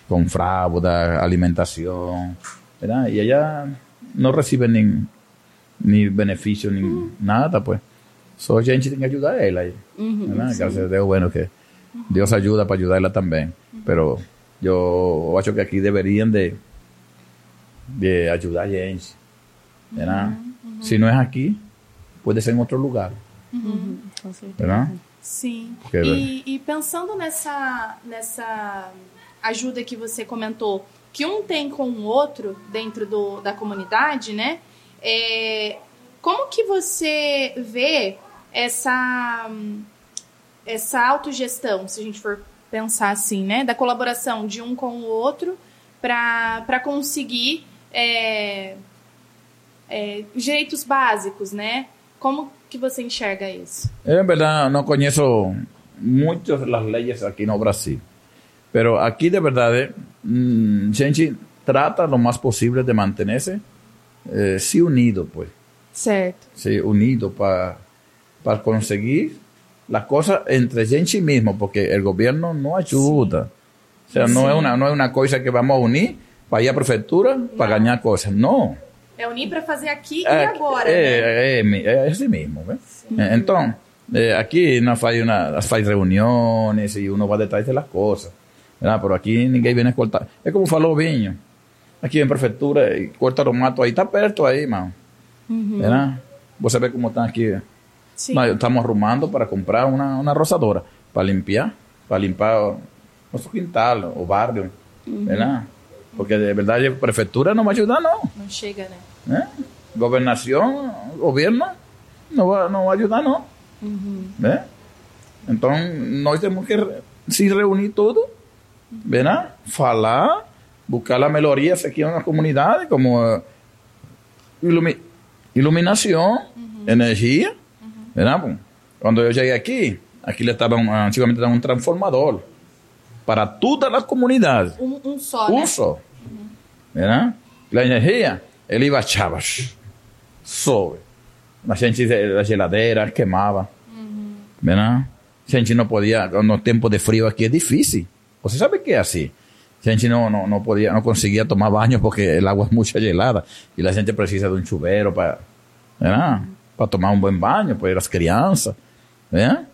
Speaker 3: com fralda, alimentação, né? E ela não recebe nem, nem benefício, nem nada, pues. A gente tem que ajudar ela. aí, né? Graças a Deus, bueno, que Deus ajuda para ajudar ela também. Pero eu acho que aqui deveriam de, de ajudar a gente. Né? Se não é aqui, pode ser em outro lugar.
Speaker 2: Com certeza.
Speaker 3: Né?
Speaker 1: Sim.
Speaker 3: Porque-
Speaker 1: E, e pensando nessa, nessa ajuda que você comentou, que um tem com o outro dentro do, da comunidade, né? É, como que você vê essa, essa autogestão, se a gente for pensar assim, né? Da colaboração de um com o outro para conseguir é, é, direitos básicos, né? Como que você enxerga isso?
Speaker 3: Eu, en verdad, no conozco muchas de las leyes aquí no Brasil. Pero aquí, de verdad, mm, gente trata lo más posible de mantenerse eh, sí unido, pues.
Speaker 1: Certo.
Speaker 3: Sí, unido para conseguir las cosas entre gente mismo, porque el gobierno no ayuda. O sea, no, es una, no es una cosa que vamos a unir para ir a prefeitura para ganar cosas. No.
Speaker 1: É unir para fazer aqui e
Speaker 3: É,
Speaker 1: agora, né?
Speaker 3: é, é, é esse mesmo, né? É, Então, é, aqui nós faz, uma, faz reuniões e uno vai detrás das coisas. Né? Por aqui ninguém vem a cortar. É como falou o Vinho. Aqui em prefeitura, e corta o mato aí, tá perto aí, mano. Né? Você vê como está aqui.
Speaker 1: Sim.
Speaker 3: Nós estamos arrumando para comprar uma, uma roçadora para limpar, para limpar o nosso quintal, o barrio. Né? Porque de verdade a prefeitura não vai ajudar, não.
Speaker 1: Não chega, né?
Speaker 3: né? Governação, governo, não vai, não vai ajudar, não. Né? Então, nós temos que se reunir tudo, né? falar, buscar as melhorias aqui na comunidade, como eh, ilumi iluminação, energia. né? Bom, Quando eu cheguei aqui, aqui estava um, antigamente estava um transformador para toda a comunidade.
Speaker 1: Um, um só,
Speaker 3: Um
Speaker 1: né?
Speaker 3: só. ¿Verdad? La energía, él iba a chavas. Sobe. Gente de la geladera quemaba. ¿Verdad? La gente no podía, en los tiempos de frío aquí es difícil. ¿Usted sabe qué es así? La gente no, no, no podía, no conseguía tomar baño porque el agua es mucha helada. Y la gente precisa de un chubero para, ¿verdad? Para tomar un buen baño, pues las crianças. ¿Verdad?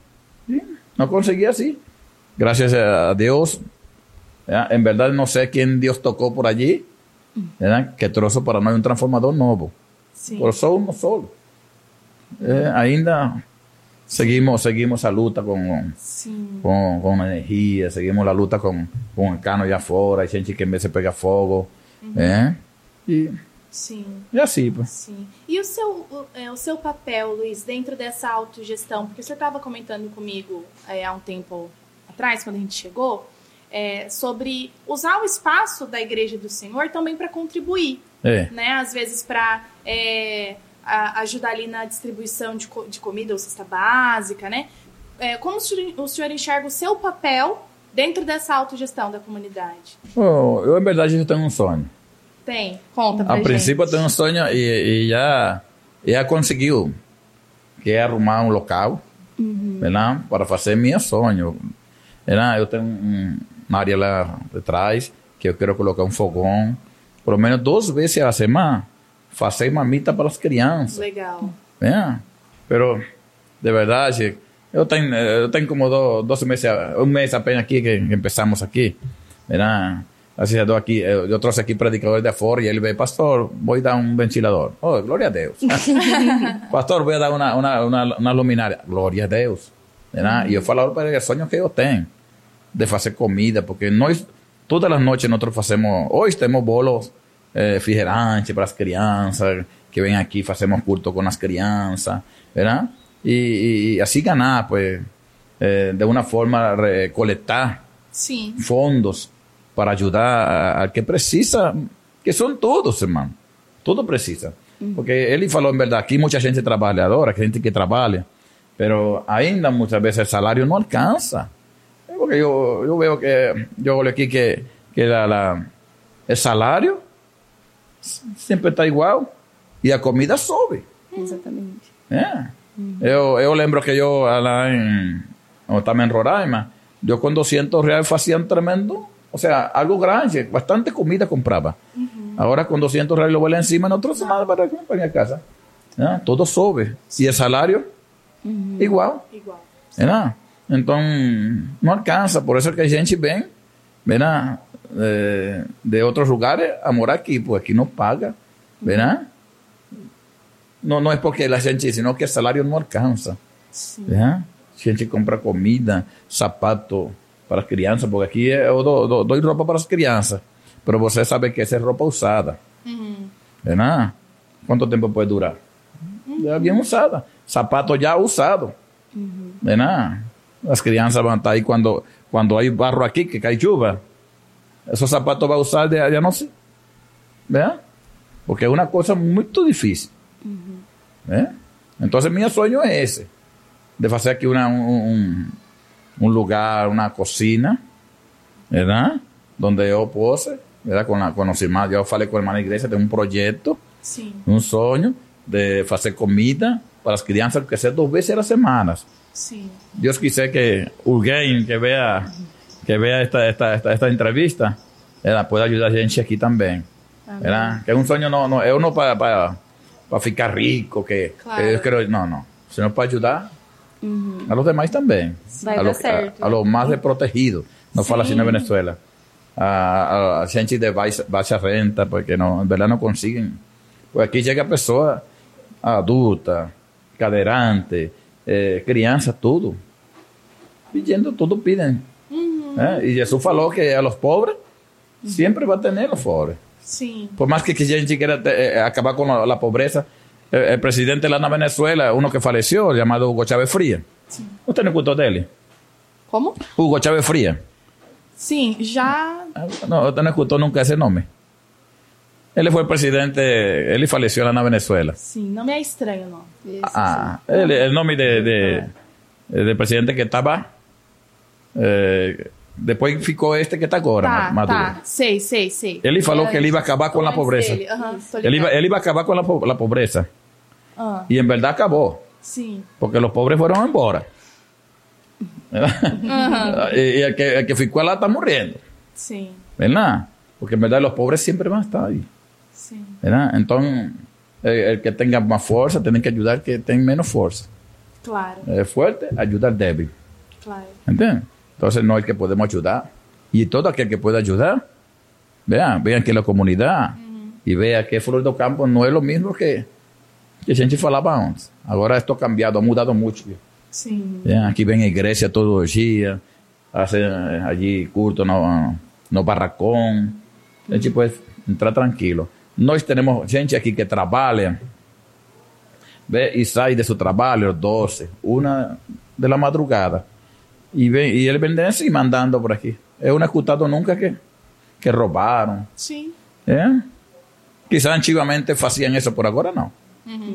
Speaker 3: Sí, no conseguía así. Gracias a Dios, ¿verdad? En verdad no sé quién Dios tocó por allí, ¿verdad? que trouxe para nós um transformador novo.
Speaker 1: Sim.
Speaker 3: Por só um solo. É, ainda seguimos seguimos a luta com,
Speaker 1: Sim.
Speaker 3: com, com energia, seguimos a luta com, com cano já fora, gente que em vez de pegar fogo. É, e,
Speaker 1: Sim.
Speaker 3: e assim, pô.
Speaker 1: Sim. E o seu, o, é, o seu papel, Luiz, dentro dessa autogestão? Porque você estava comentando comigo é, há um tempo atrás, quando a gente chegou, é, sobre usar o espaço da Igreja do Senhor também para contribuir.
Speaker 3: É.
Speaker 1: né? Às vezes para ajudar ali na distribuição de, de comida ou cesta básica, né? É, como o senhor, o senhor enxerga o seu papel dentro dessa autogestão da comunidade?
Speaker 3: Oh, eu, em verdade, eu tenho um sonho.
Speaker 1: Tem, conta pra
Speaker 3: A
Speaker 1: gente.
Speaker 3: princípio eu tenho um sonho e, e já, já conseguiu, que é arrumar um local, né, para fazer meu sonho. Né, eu tenho um- uma área lá atrás que eu quero colocar um fogão, pelo menos duas vezes a semana, fazer mamita para as crianças.
Speaker 1: Legal.
Speaker 3: né? Pero de verdade, eu tenho, eu tenho como do, 12 meses, um mês apenas aqui que empezamos aqui, ¿verdad? Así eu, aqui, eu, eu trouxe aqui predicador de afora e ele veio, pastor, vou dar um ventilador. Oh, glória a Deus. pastor, vou dar uma, uma, uma, uma luminária. Glória a Deus. ¿verdad? E eu falava para ele o sonho que eu tenho de fazer comida, porque nós, todas as noites nós fazemos, hoje temos bolos eh, refrigerantes para as crianças, que vêm aqui, fazemos culto com as crianças, ¿verdad? E, e assim ganhar, pues, eh, de uma forma, coletar fondos para ajudar a, que precisa, que são todos, irmão. Todo precisa. Porque ele falou, em verdade, aqui muita gente trabalhadora, gente que trabalha, pero ainda muitas vezes o salário não alcança. Porque eu, eu vejo que, eu olho aqui que, que la, la, o salário sempre está igual e a comida sobe.
Speaker 2: Exatamente.
Speaker 3: É. Eu, eu lembro que eu lá em, eu estava em Roraima, eu com 200 reais fazia um tremendo, o sea, algo grande, bastante comida comprava. Agora com 200 reais lo vuelve encima, não trouxe nada para, para minha casa. ¿É? Todo sobe. E o salário, igual.
Speaker 1: Igual.
Speaker 3: ¿verdad? Então, não alcança. Por isso que a gente vem, ¿verdad? De, de outros lugares a morar aqui, porque aqui não paga, ¿verdad? Não, não é porque a gente, senão que o salário não alcança. A gente compra comida, sapato para as crianças, porque aqui eu dou, dou, dou roupa para as crianças, mas você sabe que essa é roupa usada. ¿verdad? Quanto tempo pode durar? Já bem usada. Sapato já usado. ¿Verdad? As crianças vão estar aí quando, quando há barro aqui, que cai chuva. Esos zapatos vai usar de, já não sei. ¿verdad? Porque é uma coisa muito difícil. ¿eh? Então, meu sonho é esse. De uma, um, um, um lugar, uma cocina, ¿verdad? Donde eu possa, ¿verdad? Com, a, com os irmãos, eu falei com a irmã da igreja, tem um projeto,
Speaker 1: Sim.
Speaker 3: um sonho de fazer comida para as crianças, que seja duas vezes a semana.
Speaker 1: Sim.
Speaker 3: Deus quiser que alguém que vea, que vea esta, esta, esta, esta entrevista, ela pueda ajudar a gente aqui também. ¿verdad? Que é um sonho, não, não, eu não para, para, para ficar rico, que,
Speaker 1: Claro.
Speaker 3: que não, não. Senão para ajudar a los demais também.
Speaker 2: Vai
Speaker 3: a, los, a, a los mais desprotegidos. Não fala assim na Venezuela. A, a, a gente de baixa, baixa renta, porque não, em verdade não conseguem. Porque aqui chega a pessoa adulta, cadeirante, eh, criança, tudo. Pedindo, tudo pedem. Eh, E Jesus falou que a los pobres sempre vai ter los pobres.
Speaker 1: Sim.
Speaker 3: Por más que que a gente quiera eh, acabar con la, la pobreza, eh, el presidente de la Venezuela, uno que falleció, llamado Hugo Chávez Fría. ¿Usted no escuchó de él?
Speaker 1: Como?
Speaker 3: Hugo Chávez Fría.
Speaker 1: Sim, já.
Speaker 3: Ah, No, usted no escuchó nunca ese nombre. Él fue el presidente, él falleció en la Venezuela.
Speaker 1: Sim, não me é estranho, não.
Speaker 3: Ah, él- el nombre de, de, del presidente que estaba, eh, después ficó este que está ahora,
Speaker 1: Tá,
Speaker 3: Maduro.
Speaker 1: tá. Sei, sei, sei.
Speaker 3: Ele falou que ele ia acabar com a pobreza.
Speaker 1: dele, aham, tô
Speaker 3: Él iba,
Speaker 1: ligada.
Speaker 3: él iba a acabar con la, po- la pobreza.
Speaker 1: Ah,
Speaker 3: Y en verdad acabó.
Speaker 1: sim.
Speaker 3: Porque los pobres fueron embora. ¿Verdad? y, y el, que, el que ficó lá está muriendo.
Speaker 1: Sim,
Speaker 3: ¿Verdad? Porque en verdad los pobres siempre van a estar ahí. Entonces, el, el que tenga más fuerza tiene que ayudar al que tenga menos fuerza.
Speaker 1: Claro,
Speaker 3: El fuerte ayuda al débil.
Speaker 1: claro.
Speaker 3: ¿Entiendes? Entonces no es que podemos ayudar. Y todo aquel que pueda ayudar, vean, vean que la comunidad y vea que Flor Campo no es lo mismo que, que a gente falava antes. Agora esto ha cambiado, ha mudado mucho.
Speaker 1: Sim.
Speaker 3: É, aqui vem a igreja todos os dias, fazem eh, allí culto no, no barracão. A gente pode entrar tranquilo. Nós temos gente aqui que trabalha ve, e sai de seu trabalho às 12, uma da madrugada. E, vem, e ele vem assim, mandando por aqui. Eu não escutado nunca que, que roubaram.
Speaker 1: Sim.
Speaker 3: É? Quizás antigamente faziam isso, por agora não.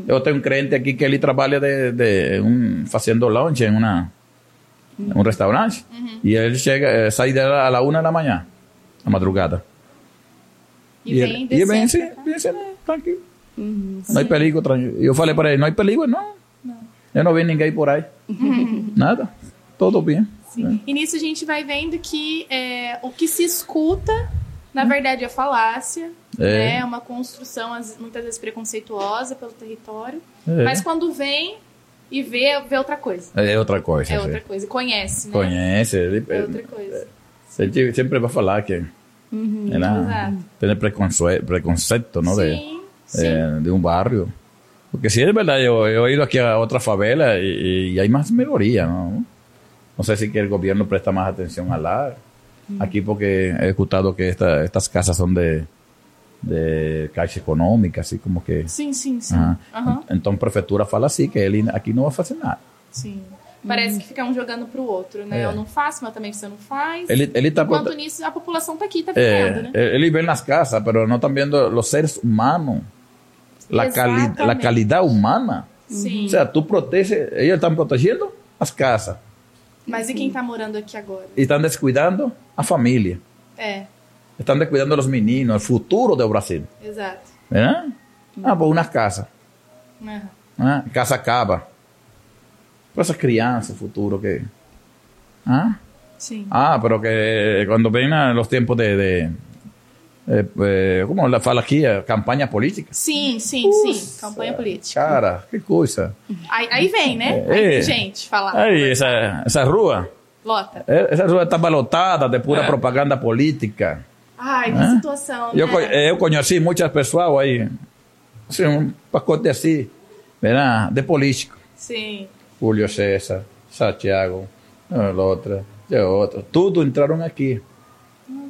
Speaker 3: Eu tenho um crente aqui que ele trabalha de, de um, fazendo lunch em uma, um restaurante. E ele chega, eh, sai dela a la una da manhã, à madrugada.
Speaker 1: E,
Speaker 3: ele,
Speaker 1: vem
Speaker 3: e assim,
Speaker 1: pra cá.
Speaker 3: vem assim, tranquilo. Não há perigo. tranquilo. E eu falei para ele, não há perigo? Não. Eu não vi ninguém por aí. Nada. Tudo bem.
Speaker 1: Sim. E nisso a gente vai vendo que é, o que se escuta, na verdade, é falácia.
Speaker 3: É.
Speaker 1: né? É uma construção, muitas vezes, preconceituosa pelo território.
Speaker 3: É.
Speaker 1: Mas quando vem e vê, vê outra coisa.
Speaker 3: É outra coisa.
Speaker 1: É
Speaker 3: sim.
Speaker 1: outra coisa. Conhece, né?
Speaker 3: Conhece. Ele,
Speaker 1: É outra coisa.
Speaker 3: ele sempre vai falar que tem preconceito, preconceito ¿no? de, eh, de un barrio. Porque sí, es verdad, yo, yo he ido aquí a otra favela y, y hay más mejoría, ¿no? No sé si que el gobierno presta más atención a la... Aquí porque he escuchado que esta- estas casas son de, de caixa econômica, así como que...
Speaker 1: Sim, sim, sim.
Speaker 3: Ajá.
Speaker 1: Aham,
Speaker 3: Então a prefeitura fala assim, que ele aqui não vai fazer nada.
Speaker 1: sim. Parece que fica um jogando pro outro, né?
Speaker 3: É.
Speaker 1: Eu não faço, mas também você não faz.
Speaker 3: Ele, ele tá
Speaker 1: Enquanto
Speaker 3: prote-
Speaker 1: nisso, a população tá aqui, tá vivendo, né?
Speaker 3: Eh, ele vê nas casas, pero não estão vendo os seres humanos. La, cali calidad humana.
Speaker 1: Sim.
Speaker 3: O sea, tú proteges, ellos están protegiendo las casas
Speaker 1: Mas e quem tá morando aqui agora?
Speaker 3: y están descuidando a familia.
Speaker 1: É,
Speaker 3: Están descuidando a los meninos, el futuro de Brasil.
Speaker 1: exato.
Speaker 3: ¿Verdad? Ah, pues unas casas. Ah, casa acaba. Esas crianças, el futuro que... Ah,
Speaker 1: Sim.
Speaker 3: ah pero que cuando vengan los tiempos de... de eh, eh, ¿Cómo la fala aquí? Eh, Campaña política.
Speaker 1: Sim, sim, sim. Campanha política.
Speaker 3: Cara, que coisa.
Speaker 1: Aí, aí vem, né? Aí
Speaker 3: É.
Speaker 1: tem gente falar.
Speaker 3: Aí, essa, essa rua,
Speaker 1: Lota.
Speaker 3: eh, essa rua está lotada de pura propaganda política.
Speaker 1: Ai, que
Speaker 3: Hã?
Speaker 1: situação,
Speaker 3: Eu,
Speaker 1: né?
Speaker 3: eu conheci muitas pessoas aí, assim, um pacote assim, de político.
Speaker 1: Sim.
Speaker 3: Julio César, Santiago, el otro, de otro. Tudo entraron aquí.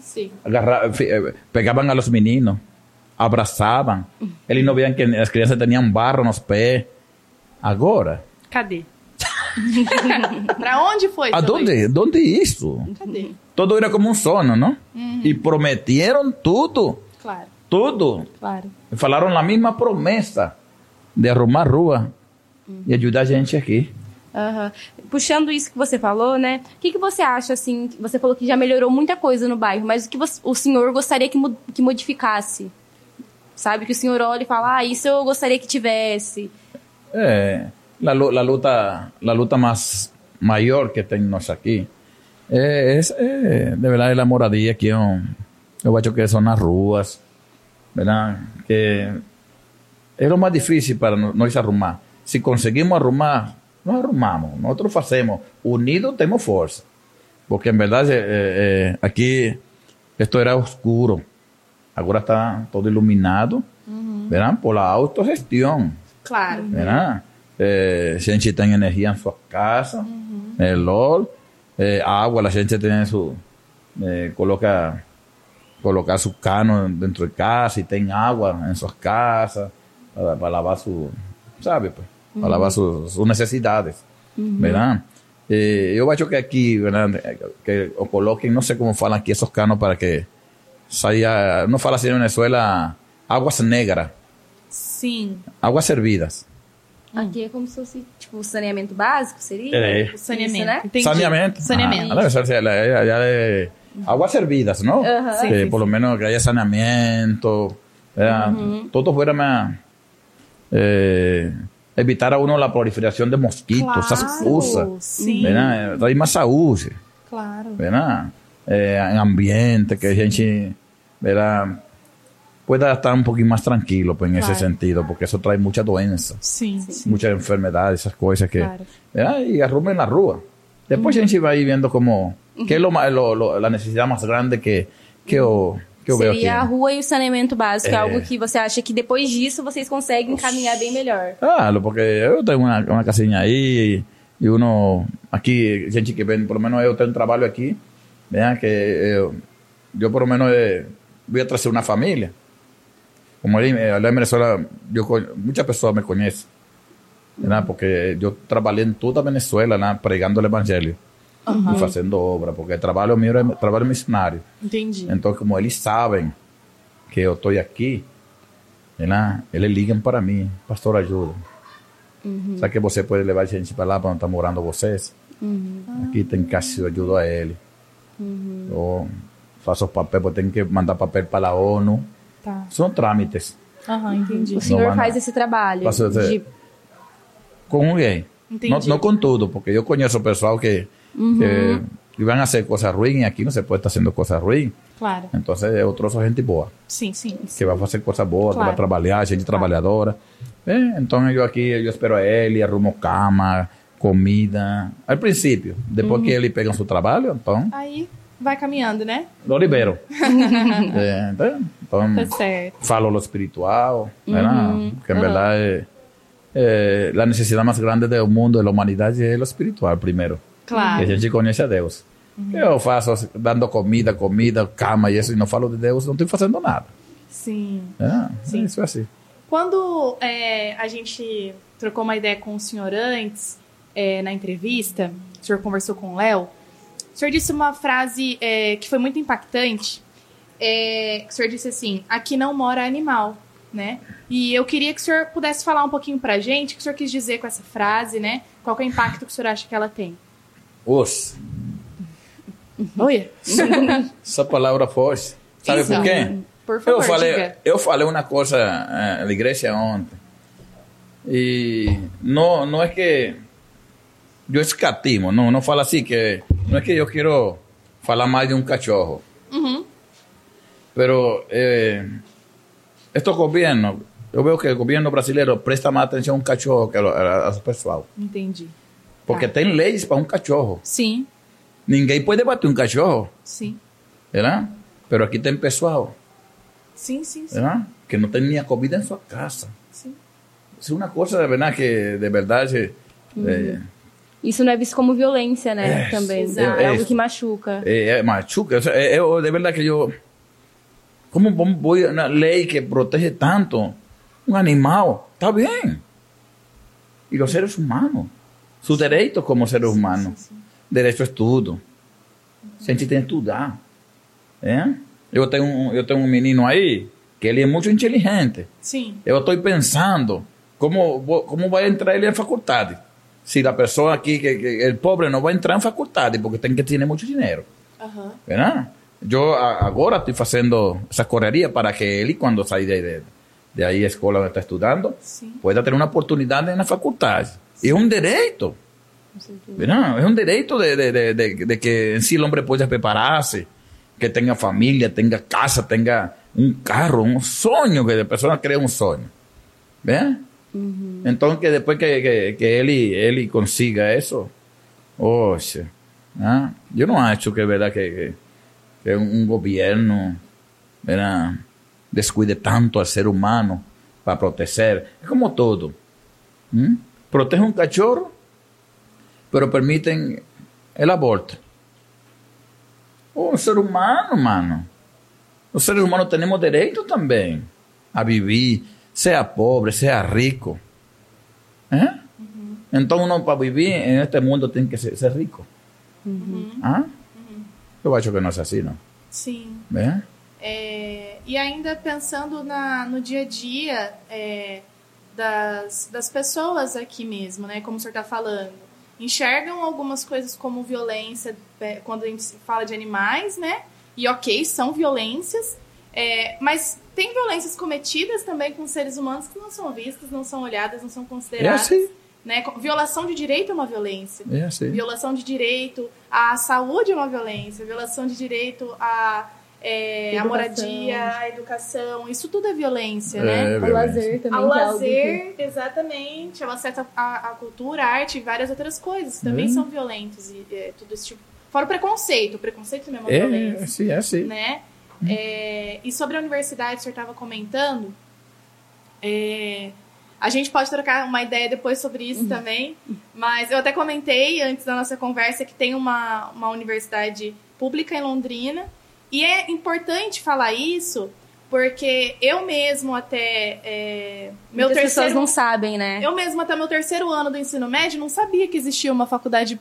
Speaker 1: Sim.
Speaker 3: Agarra- eh, pegaban a los meninos, abrazaban. Eles não viam que as crianças tinham barro nos pés. Agora,
Speaker 2: Cadê?
Speaker 1: pra onde foi?
Speaker 3: aonde? Onde isso?
Speaker 1: Luiz? Cadê?
Speaker 3: Todo era como um sonho, não? E prometeram tudo,
Speaker 1: Claro,
Speaker 3: tudo.
Speaker 2: Claro.
Speaker 3: Falaram a mesma promessa de arrumar rua e ajudar a gente aqui.
Speaker 2: Aham. Puxando isso que você falou, né? O que, que você acha, assim? Você falou que já melhorou muita coisa no bairro, mas o que você- o senhor gostaria que, que modificasse? Sabe? Que o senhor olha e fala, ah, isso eu gostaria que tivesse.
Speaker 3: É, a, lu- a luta, a luta mais maior que tem nós aqui é, é, é de verdade a moradia que eu, eu acho que são nas ruas, verdade? Que é o mais difícil para nós arrumar. Se conseguimos arrumar, nós arrumamos, nós fazemos. Unidos temos força. Porque en verdad eh, eh, aquí esto era oscuro. Ahora está todo iluminado, ¿verdad? Por la autogestión.
Speaker 1: claro.
Speaker 3: ¿verdad? Eh, gente tem energia em sua casa, eh, LOL, eh, água, a gente tem su, eh, coloca, colocar su cano dentro de casa e tem água em suas casas para, para lavar su, sabe, pues, para lavar sus, sus necessidades, ¿verdad? Eh, eu acho que aqui, ¿verdad? Que o coloquem, não sei como falam aqui esos canos para que saia, não fala assim em Venezuela, águas negras,
Speaker 1: Sim.
Speaker 3: águas servidas.
Speaker 2: Aqui é como se fosse, tipo, saneamento básico, seria?
Speaker 3: É.
Speaker 1: O saneamento.
Speaker 2: Isso, né?
Speaker 1: Entendi. Saneamento.
Speaker 3: Ah, de aguas servidas, ¿no?
Speaker 2: Ajá.
Speaker 3: Que
Speaker 1: Sí, sí,
Speaker 3: por lo menos que haya saneamiento. ¿verdad? Todo fuera más. eh, evitar a uno la proliferación de mosquitos, esas cosas.
Speaker 1: sim.
Speaker 3: ¿verdad? Trae más saúde,
Speaker 1: Claro.
Speaker 3: ¿verdad? Eh, en ambiente, que a gente ¿verdad? pueda estar un poquito más tranquilo pues, en ese sentido, porque eso trae mucha doença
Speaker 1: Sim. sim.
Speaker 3: muchas enfermedades, esas cosas que...
Speaker 1: Claro.
Speaker 3: ¿verdad? Y arrumen la rúa. Después a gente va ahí viendo como... ¿Qué es lo, más- lo- lo- la necesidad más grande que, que eu, que eu
Speaker 2: Seria a rua e o saneamento básico,
Speaker 3: É.
Speaker 2: algo que você acha que depois disso vocês conseguem caminhar bem melhor.
Speaker 3: Claro, porque eu tenho uma, uma casinha aí e uno... Aqui, gente que vem, por lo menos eu tenho um trabalho aqui, ¿verdad? que eu, eu por lo menos eh, voy a trazer uma família. Como ele, eh, lá em Venezuela, eu, muitas pessoas me conhecem, ¿verdad? porque eu trabalhei em toda a Venezuela lá, pregando o evangelho. E fazendo obra, porque o trabalho meu é trabalho missionário.
Speaker 1: Entendi.
Speaker 3: Então, como eles sabem que eu estou aqui, né, eles ligam para mim, pastor, ajuda. Sabe que você pode levar gente para lá, para onde está morando vocês? Aqui tem casa, eu ajudo a ele. Eu faço os papéis, porque tenho que mandar papel para a ONU.
Speaker 1: Tá.
Speaker 3: São trâmites.
Speaker 1: Aham, entendi.
Speaker 2: O senhor faz esse trabalho
Speaker 3: Faço
Speaker 2: de
Speaker 3: Com alguém.
Speaker 1: Entendi.
Speaker 3: Não, não com tudo, porque eu conheço pessoal que, que, que vão fazer coisas ruins e aqui não se pode estar fazendo coisas ruins.
Speaker 1: Claro.
Speaker 3: Então eu trouxe gente boa.
Speaker 1: Sim, sim.
Speaker 3: que vai fazer coisa boa, que
Speaker 1: Claro.
Speaker 3: vai trabalhar, gente trabalhadora. É, então eu aqui, eu espero a ele, arrumo cama, comida. Al princípio. Depois que ele pega o seu trabalho, então,
Speaker 1: Aí vai caminhando, né?
Speaker 3: lo libero. É, então, então,
Speaker 1: Tá certo.
Speaker 3: falo lo espiritual, ¿verdad? que en verdad eh, eh, la necesidad más grande del mundo, de la humanidad, es lo espiritual primero.
Speaker 1: Claro.
Speaker 3: Que a gente conhece a Deus. Eu faço assim, dando comida, comida, cama e isso, e não falo de Deus, não estou fazendo nada.
Speaker 1: Sim.
Speaker 3: É,
Speaker 1: Sim.
Speaker 3: Isso é assim.
Speaker 1: Quando é, a gente trocou uma ideia com o senhor antes, é, na entrevista, o senhor conversou com o Léo, o senhor disse uma frase é, que foi muito impactante. É, o senhor disse assim: aqui não mora animal, né? E eu queria que o senhor pudesse falar um pouquinho pra gente o que o senhor quis dizer com essa frase, né? Qual é o impacto que o senhor acha que ela tem?
Speaker 3: Os.
Speaker 1: Oi?
Speaker 3: Essa palavra forte. Sabe
Speaker 1: Isso.
Speaker 3: por quê?
Speaker 1: Por favor,
Speaker 3: eu falei,
Speaker 1: diga.
Speaker 3: eu falei uma coisa eh, na igreja ontem. E não, não é que eu escatimo, não, não falo assim que não é que eu quero falar mais de um cachorro.
Speaker 1: Uhum.
Speaker 3: Pero eh, estos gobiernos, eu veo que o governo brasileiro presta mais atenção a um cachorro que a, a, a pessoal.
Speaker 1: Entendi.
Speaker 3: Porque
Speaker 1: Tá.
Speaker 3: tem leis para um cachorro.
Speaker 1: Sim,
Speaker 3: Ninguém pode bater um cachorro,
Speaker 1: sim.
Speaker 3: ¿verdad? Pero aqui tem pessoal,
Speaker 1: Sim, sim, sim.
Speaker 3: ¿verdad? Que não tem nem a comida em sua casa.
Speaker 1: sim.
Speaker 3: Isso é uma coisa de verdade que, de verdade, eh,
Speaker 2: Isso não é visto como violência, né?
Speaker 3: É,
Speaker 2: Também.
Speaker 1: exato.
Speaker 2: É algo que machuca.
Speaker 3: é, é machuca. É, é, de verdade que eu... Como vamos vou na lei que protege tanto um animal? Está bem. E os seres humanos, seus direitos como seres humanos. Direito a estudo. A gente tem que estudar. É? Eu, tenho um, eu tenho um menino aí que ele é muito inteligente.
Speaker 1: Sim.
Speaker 3: Eu estou pensando como, vou- como vai entrar ele em faculdade. Se a pessoa aqui, que, que o pobre não vai entrar em faculdade, porque tem que ter muito dinheiro.
Speaker 1: Aham.
Speaker 3: ¿verdad? Yo a- agora estoy haciendo esa correría para que él, cuando salga de, de, de ahí a escuela donde está estudiando, pueda tener una oportunidad en la facultad. Es un derecho. ¿verdad? Es un derecho de, de, de, que en sí el hombre pueda prepararse, que tenga familia, tenga casa, tenga un carro, un sueño, que la persona crea un sueño. ¿Verdad? Entonces, que después que, que, que él, y- él y consiga eso, oye, ¿ah? yo no acho que, ¿verdad? Que, que, un gobierno ¿verdad? descuide tanto al ser humano para proteger. Es como todo. ¿m? Protege un cachorro, pero permiten el aborto. Un ser humano, mano. Los seres humanos tenemos derecho también a vivir, sea pobre, sea rico. ¿Eh? Entonces uno para vivir en este mundo tiene que ser, ser rico. ¿Ah? Eu acho que não é assim, não.
Speaker 1: Sim.
Speaker 3: É?
Speaker 1: É, e ainda pensando na, no dia a dia é, das, das pessoas aqui mesmo, né? Como o senhor está falando. Enxergam algumas coisas como violência é, quando a gente fala de animais, né? E ok, são violências. é, mas tem violências cometidas também com seres humanos que não são vistas, não são olhadas, não são
Speaker 3: É
Speaker 1: consideradas.
Speaker 3: assim.
Speaker 1: Né? Violação de direito é uma violência.
Speaker 3: É assim.
Speaker 1: Violação de direito à saúde é uma violência. Violação de direito à, é,
Speaker 2: Educação.
Speaker 1: moradia, à educação. Isso tudo é violência,
Speaker 3: É,
Speaker 1: né?
Speaker 2: O
Speaker 3: violência.
Speaker 2: lazer também.
Speaker 1: Ao
Speaker 2: que é algo que-
Speaker 1: lazer, exatamente. Ao acesso à, cultura, à arte e várias outras coisas. Também
Speaker 3: É.
Speaker 1: são violentos. E, é, tudo esse tipo. Fora o preconceito. O preconceito também é uma
Speaker 3: É,
Speaker 1: violência
Speaker 3: assim, é assim.
Speaker 1: né? É, e sobre a universidade, o senhor estava comentando. é, a gente pode trocar uma ideia depois sobre isso também, mas eu até comentei antes da nossa conversa que tem uma, uma universidade pública em Londrina e é importante falar isso porque eu mesmo até é, meu
Speaker 2: Muitas pessoas
Speaker 1: terceiro
Speaker 2: não sabem, né?
Speaker 1: eu mesmo até meu terceiro ano do ensino médio não sabia que existia uma faculdade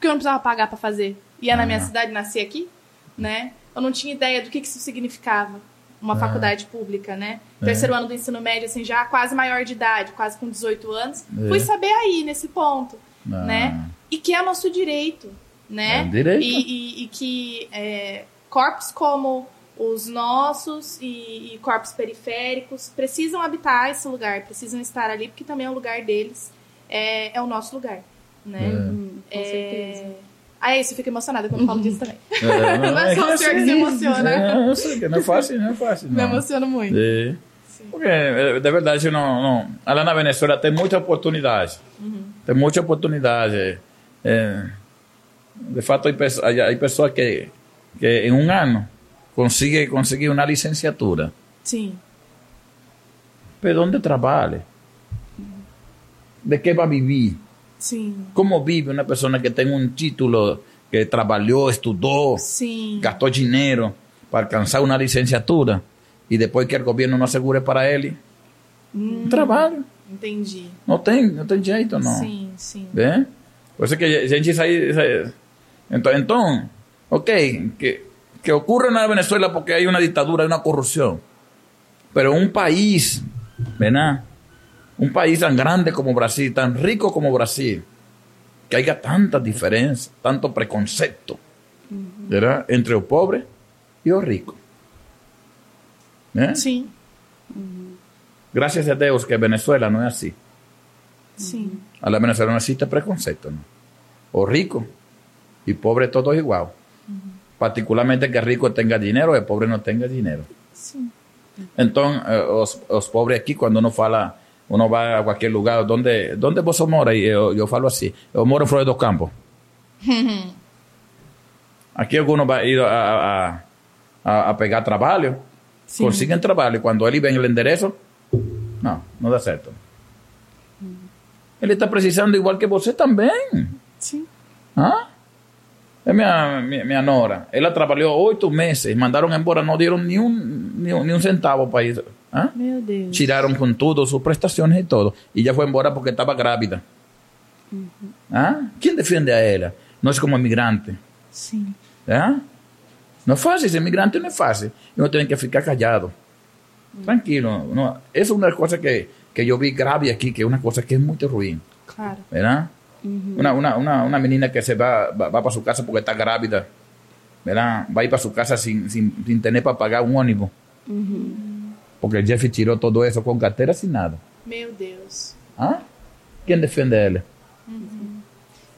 Speaker 1: que eu não precisava pagar para fazer. Ia na minha
Speaker 3: Ah.
Speaker 1: cidade, nasci aqui, né? Eu não tinha ideia do que, que isso significava, uma
Speaker 3: Ah.
Speaker 1: faculdade pública, né?
Speaker 3: É.
Speaker 1: Terceiro ano do ensino médio, assim, já quase maior de idade, quase com 18 anos.
Speaker 3: É.
Speaker 1: Fui saber aí, nesse ponto,
Speaker 3: Ah.
Speaker 1: né? E que é nosso direito, né?
Speaker 3: É um direito.
Speaker 1: E, e- e que é, corpos como os nossos e, e corpos periféricos precisam habitar esse lugar, precisam estar ali, porque também é o lugar deles, é, é o nosso lugar, né?
Speaker 2: Hum, com
Speaker 1: É...
Speaker 2: certeza.
Speaker 1: Ah, é isso, eu fico emocionada quando falo disso também.
Speaker 3: É,
Speaker 1: Não é só o senhor que se emociona.
Speaker 3: É, eu sei que não é fácil, não é fácil.
Speaker 1: Me
Speaker 3: Não.
Speaker 1: emociono muito.
Speaker 3: É. Porque, de verdade, não, não, lá na Venezuela tem muita oportunidade. Tem muita oportunidade. É, de fato, hay pessoas que, que em um ano conseguem conseguir uma licenciatura.
Speaker 1: Sim.
Speaker 3: Pero onde trabalha? De que vai viver?
Speaker 1: Sim.
Speaker 3: Como vive uma pessoa que tem um título, que trabalhou, estudou,
Speaker 1: Sim.
Speaker 3: gastou dinheiro para alcançar uma licenciatura e depois que o governo não assegure para ele?
Speaker 1: Hum.
Speaker 3: Trabalho.
Speaker 1: Entendi.
Speaker 3: Não tem, não tem jeito, não.
Speaker 1: Sim, sim.
Speaker 3: Bem? Por isso que a gente sai... sai- Então, então ok, que, que ocorre na Venezuela porque hay una ditadura, hay una corrupción. Pero un país, ¿verdad? Un país tan grande como Brasil, tan rico como Brasil, que haya tantas diferencias, tanto preconcepto, ¿verdad? Entre los pobres y los ricos. ¿Eh?
Speaker 1: Sim.
Speaker 3: Gracias a Dios que Venezuela no es así.
Speaker 1: Sim.
Speaker 3: A la Venezuela no existe preconcepto, ¿no? O rico y pobre todo igual. Particularmente que el rico tenga dinero y el pobre no tenga dinero. Entonces, eh, los, los pobres aquí, cuando uno fala, uno va a cualquier lugar, ¿dónde, dónde vos mora? Y yo, yo falo así, yo moro en Flores dos Campos. aquí algunos va a ir a, a, a, a pegar trabajo, consiguen trabajo y cuando él ven el enderezo, no, no da certo. Ele está precisando igual que você também.
Speaker 1: Sim.
Speaker 3: ¿Ah? É minha, minha, minha nora. Ela trabalhou oito meses, mandaram embora, não deram nenhum, nenhum, nenhum centavo para isso. ¿Ah?
Speaker 1: Meu Deus.
Speaker 3: Tiraram com tudo, suas prestações e tudo. E já foi embora porque estava grávida. ¿Ah? Quem defende a ela? Nós como imigrante.
Speaker 1: Sim.
Speaker 3: ¿Ah? Não é fácil, ser imigrante não é fácil. Uno tem que ficar callado. Tranquilo. No, esa es una cosa que, que yo vi grave aquí, que es una cosa que es muy ruin.
Speaker 1: Claro.
Speaker 3: ¿verdad? Una, una, una, una menina que se va, va, va para su casa porque está grávida, ¿verdad? Va a ir para su casa sin, sin, sin tener para pagar un ónibus. Porque el Jeff tiró todo eso con cartera sin nada.
Speaker 1: Meu Deus.
Speaker 3: ¿Ah? ¿Quién defiende a él?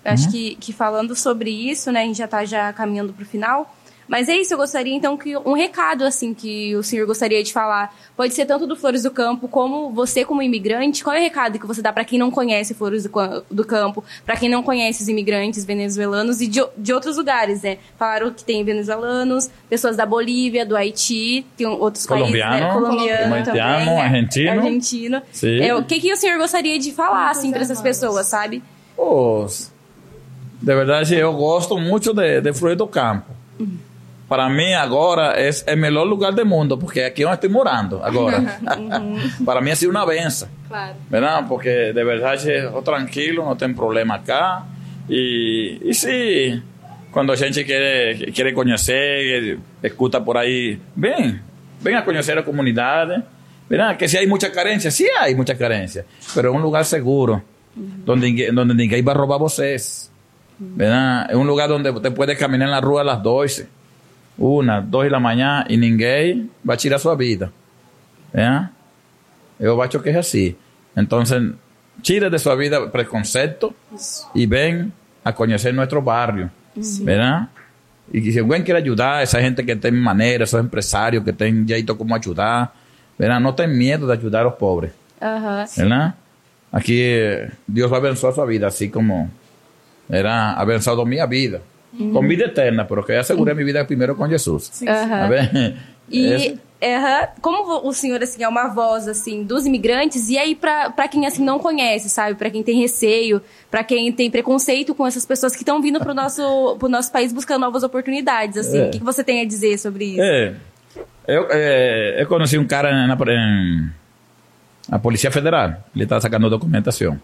Speaker 2: Eu acho que, que falando sobre isso, né, a gente já tá já caminhando pro final. Mas é isso, eu gostaria então que um recado assim que o senhor gostaria de falar, pode ser tanto do Flores do Campo como você como imigrante, qual é o recado que você dá para quem não conhece Flores do, Cam- do Campo, para quem não conhece os imigrantes venezuelanos e de, de outros lugares, né? Falaram que tem venezuelanos, pessoas da Bolívia, do Haiti, tem outros
Speaker 3: Colombiano,
Speaker 2: países, né? colombiano
Speaker 3: haitiano,
Speaker 2: também, é,
Speaker 3: argentino.
Speaker 2: argentino.
Speaker 3: Sim.
Speaker 2: É, o que que o senhor gostaria de falar assim para essas pessoas, sabe?
Speaker 3: Pues, de verdade, eu gosto muito de, de Flores do Campo. Para mim, agora, é o melhor lugar do mundo, porque aqui eu estou morando agora. Para mim, ha sido uma benção.
Speaker 1: Claro.
Speaker 3: ¿verdad? Porque de verdad yo tranquilo, no tengo problema acá. Y, y sí, cuando a gente quiere, quiere conocer, escuta por ahí, ven, ven a conocer la comunidad. ¿Verdad? Que si hay mucha carencia, sí hay mucha carencia, pero es un lugar seguro, donde, ninguém- donde ninguém va a robar vocês. ¿Verdad? Es un lugar donde usted puede caminar en la rua a las 12, una, dos de la mañana, y ninguém va a tirar su vida. ¿Verdad? Eu acho que é assim. Então, tire de sua vida preconceito e vem a conhecer nosso barrio, ¿verdad? E se alguém quer ajudar, essa gente que tem maneira, esses empresários que tem jeito como ajudar, ¿verdad? Não tem medo de ajudar os pobres,
Speaker 2: Aham.
Speaker 3: ¿verdad? Aqui, eh, Deus vai abençoar sua vida, assim como era abençoado minha vida. Com vida eterna, porque eu assegurei minha vida primeiro com Jesus.
Speaker 2: Aham.
Speaker 3: Tá vendo?
Speaker 2: E aham, como o senhor assim é uma voz assim dos imigrantes e aí pra quem assim não conhece, sabe, Pra quem tem receio, pra quem tem preconceito com essas pessoas que estão vindo pro nosso pro nosso país buscando novas oportunidades, assim,
Speaker 3: É.
Speaker 2: o que, que você tem a dizer sobre isso?
Speaker 3: É, eu, é, eu conheci um cara na, em, a Polícia Federal, ele estava sacando documentação.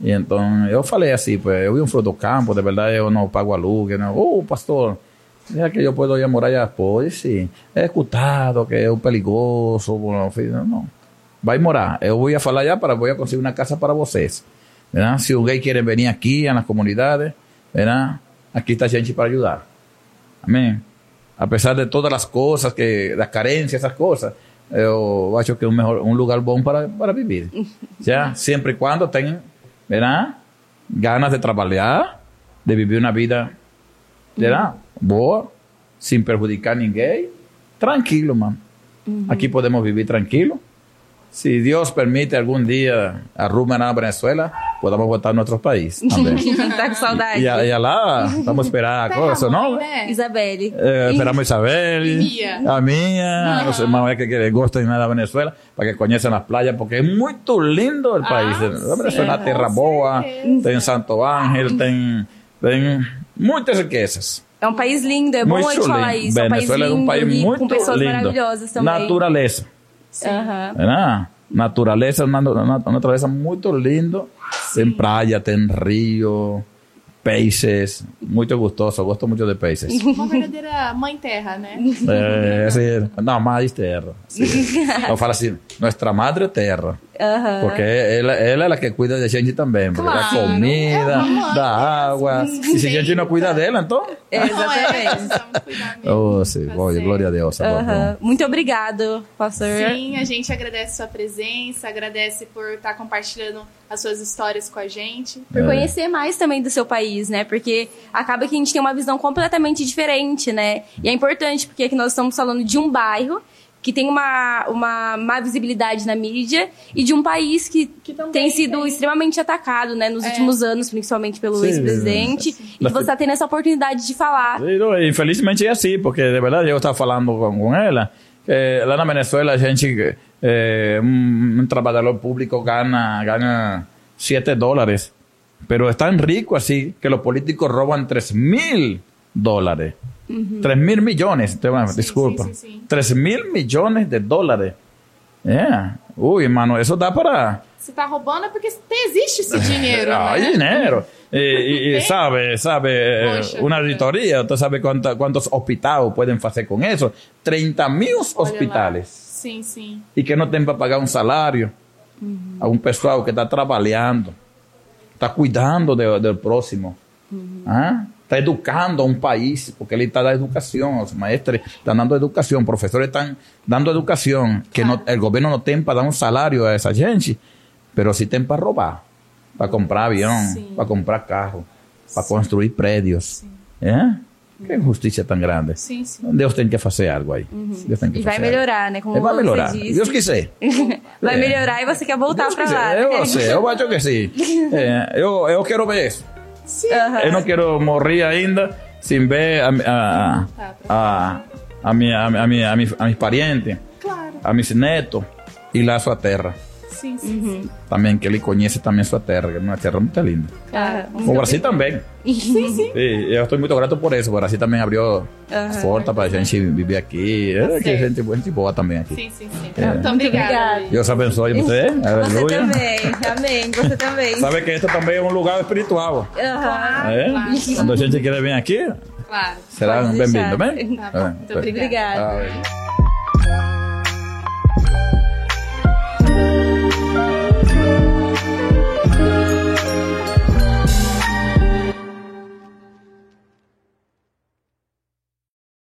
Speaker 3: E então eu falei assim, pues, eu vi um flor do campo, de verdade eu não pago aluguel. Não. Oh, pastor, será que eu posso ir a morar já? Pode sim. É escutado que é um perigoso. Não, não. Vai morar. Eu vou a falar já para, vou a conseguir uma casa para vocês. ¿verdad? Se alguém quer vir aqui na comunidade, ¿verdad? aqui está gente para ajudar. Amém. A pesar de todas as coisas, que das carências, essas coisas, eu acho que é um, melhor, um lugar bom para, para viver. Já, sempre e quando tenham, verá, ganas de trabalhar, de viver uma vida, verá, boa, sem prejudicar ninguém, tranquilo, mano. Aqui podemos viver tranquilo, si Dios permite algún día arrumen a Venezuela, podamos voltar a nuestro país também.
Speaker 2: tá com saudade.
Speaker 3: e, a- e lá, vamos esperar a coisa, não?
Speaker 1: né?
Speaker 2: Isabelle.
Speaker 3: Eh, esperamos Isabel,
Speaker 1: Mía.
Speaker 3: a minha, os irmãos que, que gostam da Venezuela, para que conheçam as praias, porque é muito lindo o país.
Speaker 1: Ah,
Speaker 3: a Venezuela é
Speaker 1: sim,
Speaker 3: terra boa,
Speaker 1: certeza.
Speaker 3: tem Santo Ángel, tem, tem muitas riquezas.
Speaker 2: É um país lindo, é bom a gente
Speaker 3: Muito
Speaker 2: falar
Speaker 3: lindo.
Speaker 2: isso. É um país
Speaker 3: Venezuela é
Speaker 2: lindo,
Speaker 3: um país muito
Speaker 2: com pessoas
Speaker 3: lindo.
Speaker 2: maravilhosas também.
Speaker 3: ¿Verdad? Naturaleza, una, una naturaleza muy lindo. Tem praia, tem rio, peixes, muito gostoso, gosto muito de peixes.
Speaker 1: Uma verdadeira mãe terra, né?
Speaker 3: É, assim, não, mais terra. Eu falo assim, nossa madre terra. Porque ela, ela é a que cuida da gente também.
Speaker 1: Claro.
Speaker 3: da comida,
Speaker 1: É mãe,
Speaker 3: da água. E se a gente não cuida dela, então...
Speaker 2: É,
Speaker 1: Não é,
Speaker 2: exatamente.
Speaker 3: Oh, sim,
Speaker 1: certo.
Speaker 3: glória a Deus. bom.
Speaker 2: Muito obrigado, pastor.
Speaker 1: Sim, a gente agradece sua presença, agradece por estar compartilhando as suas histórias com a gente.
Speaker 2: Por conhecer mais também do seu país, né? Porque acaba que a gente tem uma visão completamente diferente, né? E é importante, porque aqui nós estamos falando de um bairro que tem uma, uma má visibilidade na mídia e de um país que,
Speaker 1: Que
Speaker 2: tem sido
Speaker 1: tem.
Speaker 2: extremamente atacado, né? Nos
Speaker 1: É.
Speaker 2: últimos anos, principalmente pelo ex-presidente. E você está tendo essa oportunidade de falar.
Speaker 3: Infelizmente é assim, porque de verdade eu estava falando com, com ela, que lá na Venezuela a gente, eh, um trabalhador público ganha, ganha 7 dólares, pero es tan rico así que los políticos roban 3 mil dólares. 3 mil millones, te- disculpa.
Speaker 1: sí, sí, sí.
Speaker 3: 3 mil millones de dólares. É. Uy, mano, eso dá para...
Speaker 1: Você tá roubando é porque existe esse dinheiro,
Speaker 3: Ah,
Speaker 1: né?
Speaker 3: dinero. Y, y- y
Speaker 1: Tem.
Speaker 3: sabe, sabe, eh,
Speaker 1: Poxa
Speaker 3: una
Speaker 1: vida.
Speaker 3: auditoría, usted sabe cuánta- cuántos hospitales pueden hacer con eso. 30 mil hospitales.
Speaker 1: Sim, sim.
Speaker 3: Y que no tienen para pagar un salario a un pessoal que está trabajando, está cuidando de- del próximo. ¿Ah? Está educando a un país, porque él está dando educación, los maestros están dando educación, profesores están dando educación, que no, el gobierno no tiene para dar un salario a esa gente, pero sí tiene para robar, para comprar avión,
Speaker 1: Sí.
Speaker 3: para comprar carro, para construir predios. ¿Eh? Qué injusticia tan grande.
Speaker 1: Sim, sim.
Speaker 3: Deus tem que fazer algo aí. Deus tem que
Speaker 2: E vai
Speaker 3: fazer
Speaker 2: melhorar, né? Como
Speaker 3: algo. Vai
Speaker 2: você
Speaker 3: melhorar.
Speaker 2: disse.
Speaker 3: Deus quiser.
Speaker 2: Vai
Speaker 3: É.
Speaker 2: melhorar e você quer voltar
Speaker 3: Deus
Speaker 2: pra
Speaker 3: quiser.
Speaker 2: lá. né?
Speaker 3: Eu sei, eu acho que sim. É, eu, eu quero ver isso.
Speaker 2: Aham.
Speaker 3: Eu não quero morrer ainda sem ver a, a, a, a, minha, a, minha, a, minha, a mis parientes,
Speaker 1: Claro.
Speaker 3: a mis netos e lá a sua terra.
Speaker 1: Sim, sim, sim.
Speaker 3: Também, que ele conhece também sua terra, que é uma terra muito linda. O Brasil também.
Speaker 1: Sim, sim.
Speaker 3: Eu estou muito grato por isso. O Brasil também abriu portas para a gente viver aqui. É, que gente, gente boa também aqui.
Speaker 1: Sim, sim, sim.
Speaker 3: É.
Speaker 1: Muito obrigada.
Speaker 3: Deus abençoe você.
Speaker 2: Você
Speaker 3: Aleluia.
Speaker 2: também. Amém. Você também.
Speaker 3: Sabe que este também é um lugar espiritual. É?
Speaker 1: Claro.
Speaker 3: Quando a gente quer vir aqui,
Speaker 1: Claro.
Speaker 3: será bem-vindo,
Speaker 2: deixar.
Speaker 3: bem?
Speaker 1: Tá bom. Muito
Speaker 3: É.
Speaker 1: obrigada.
Speaker 2: Obrigada.
Speaker 3: Ah,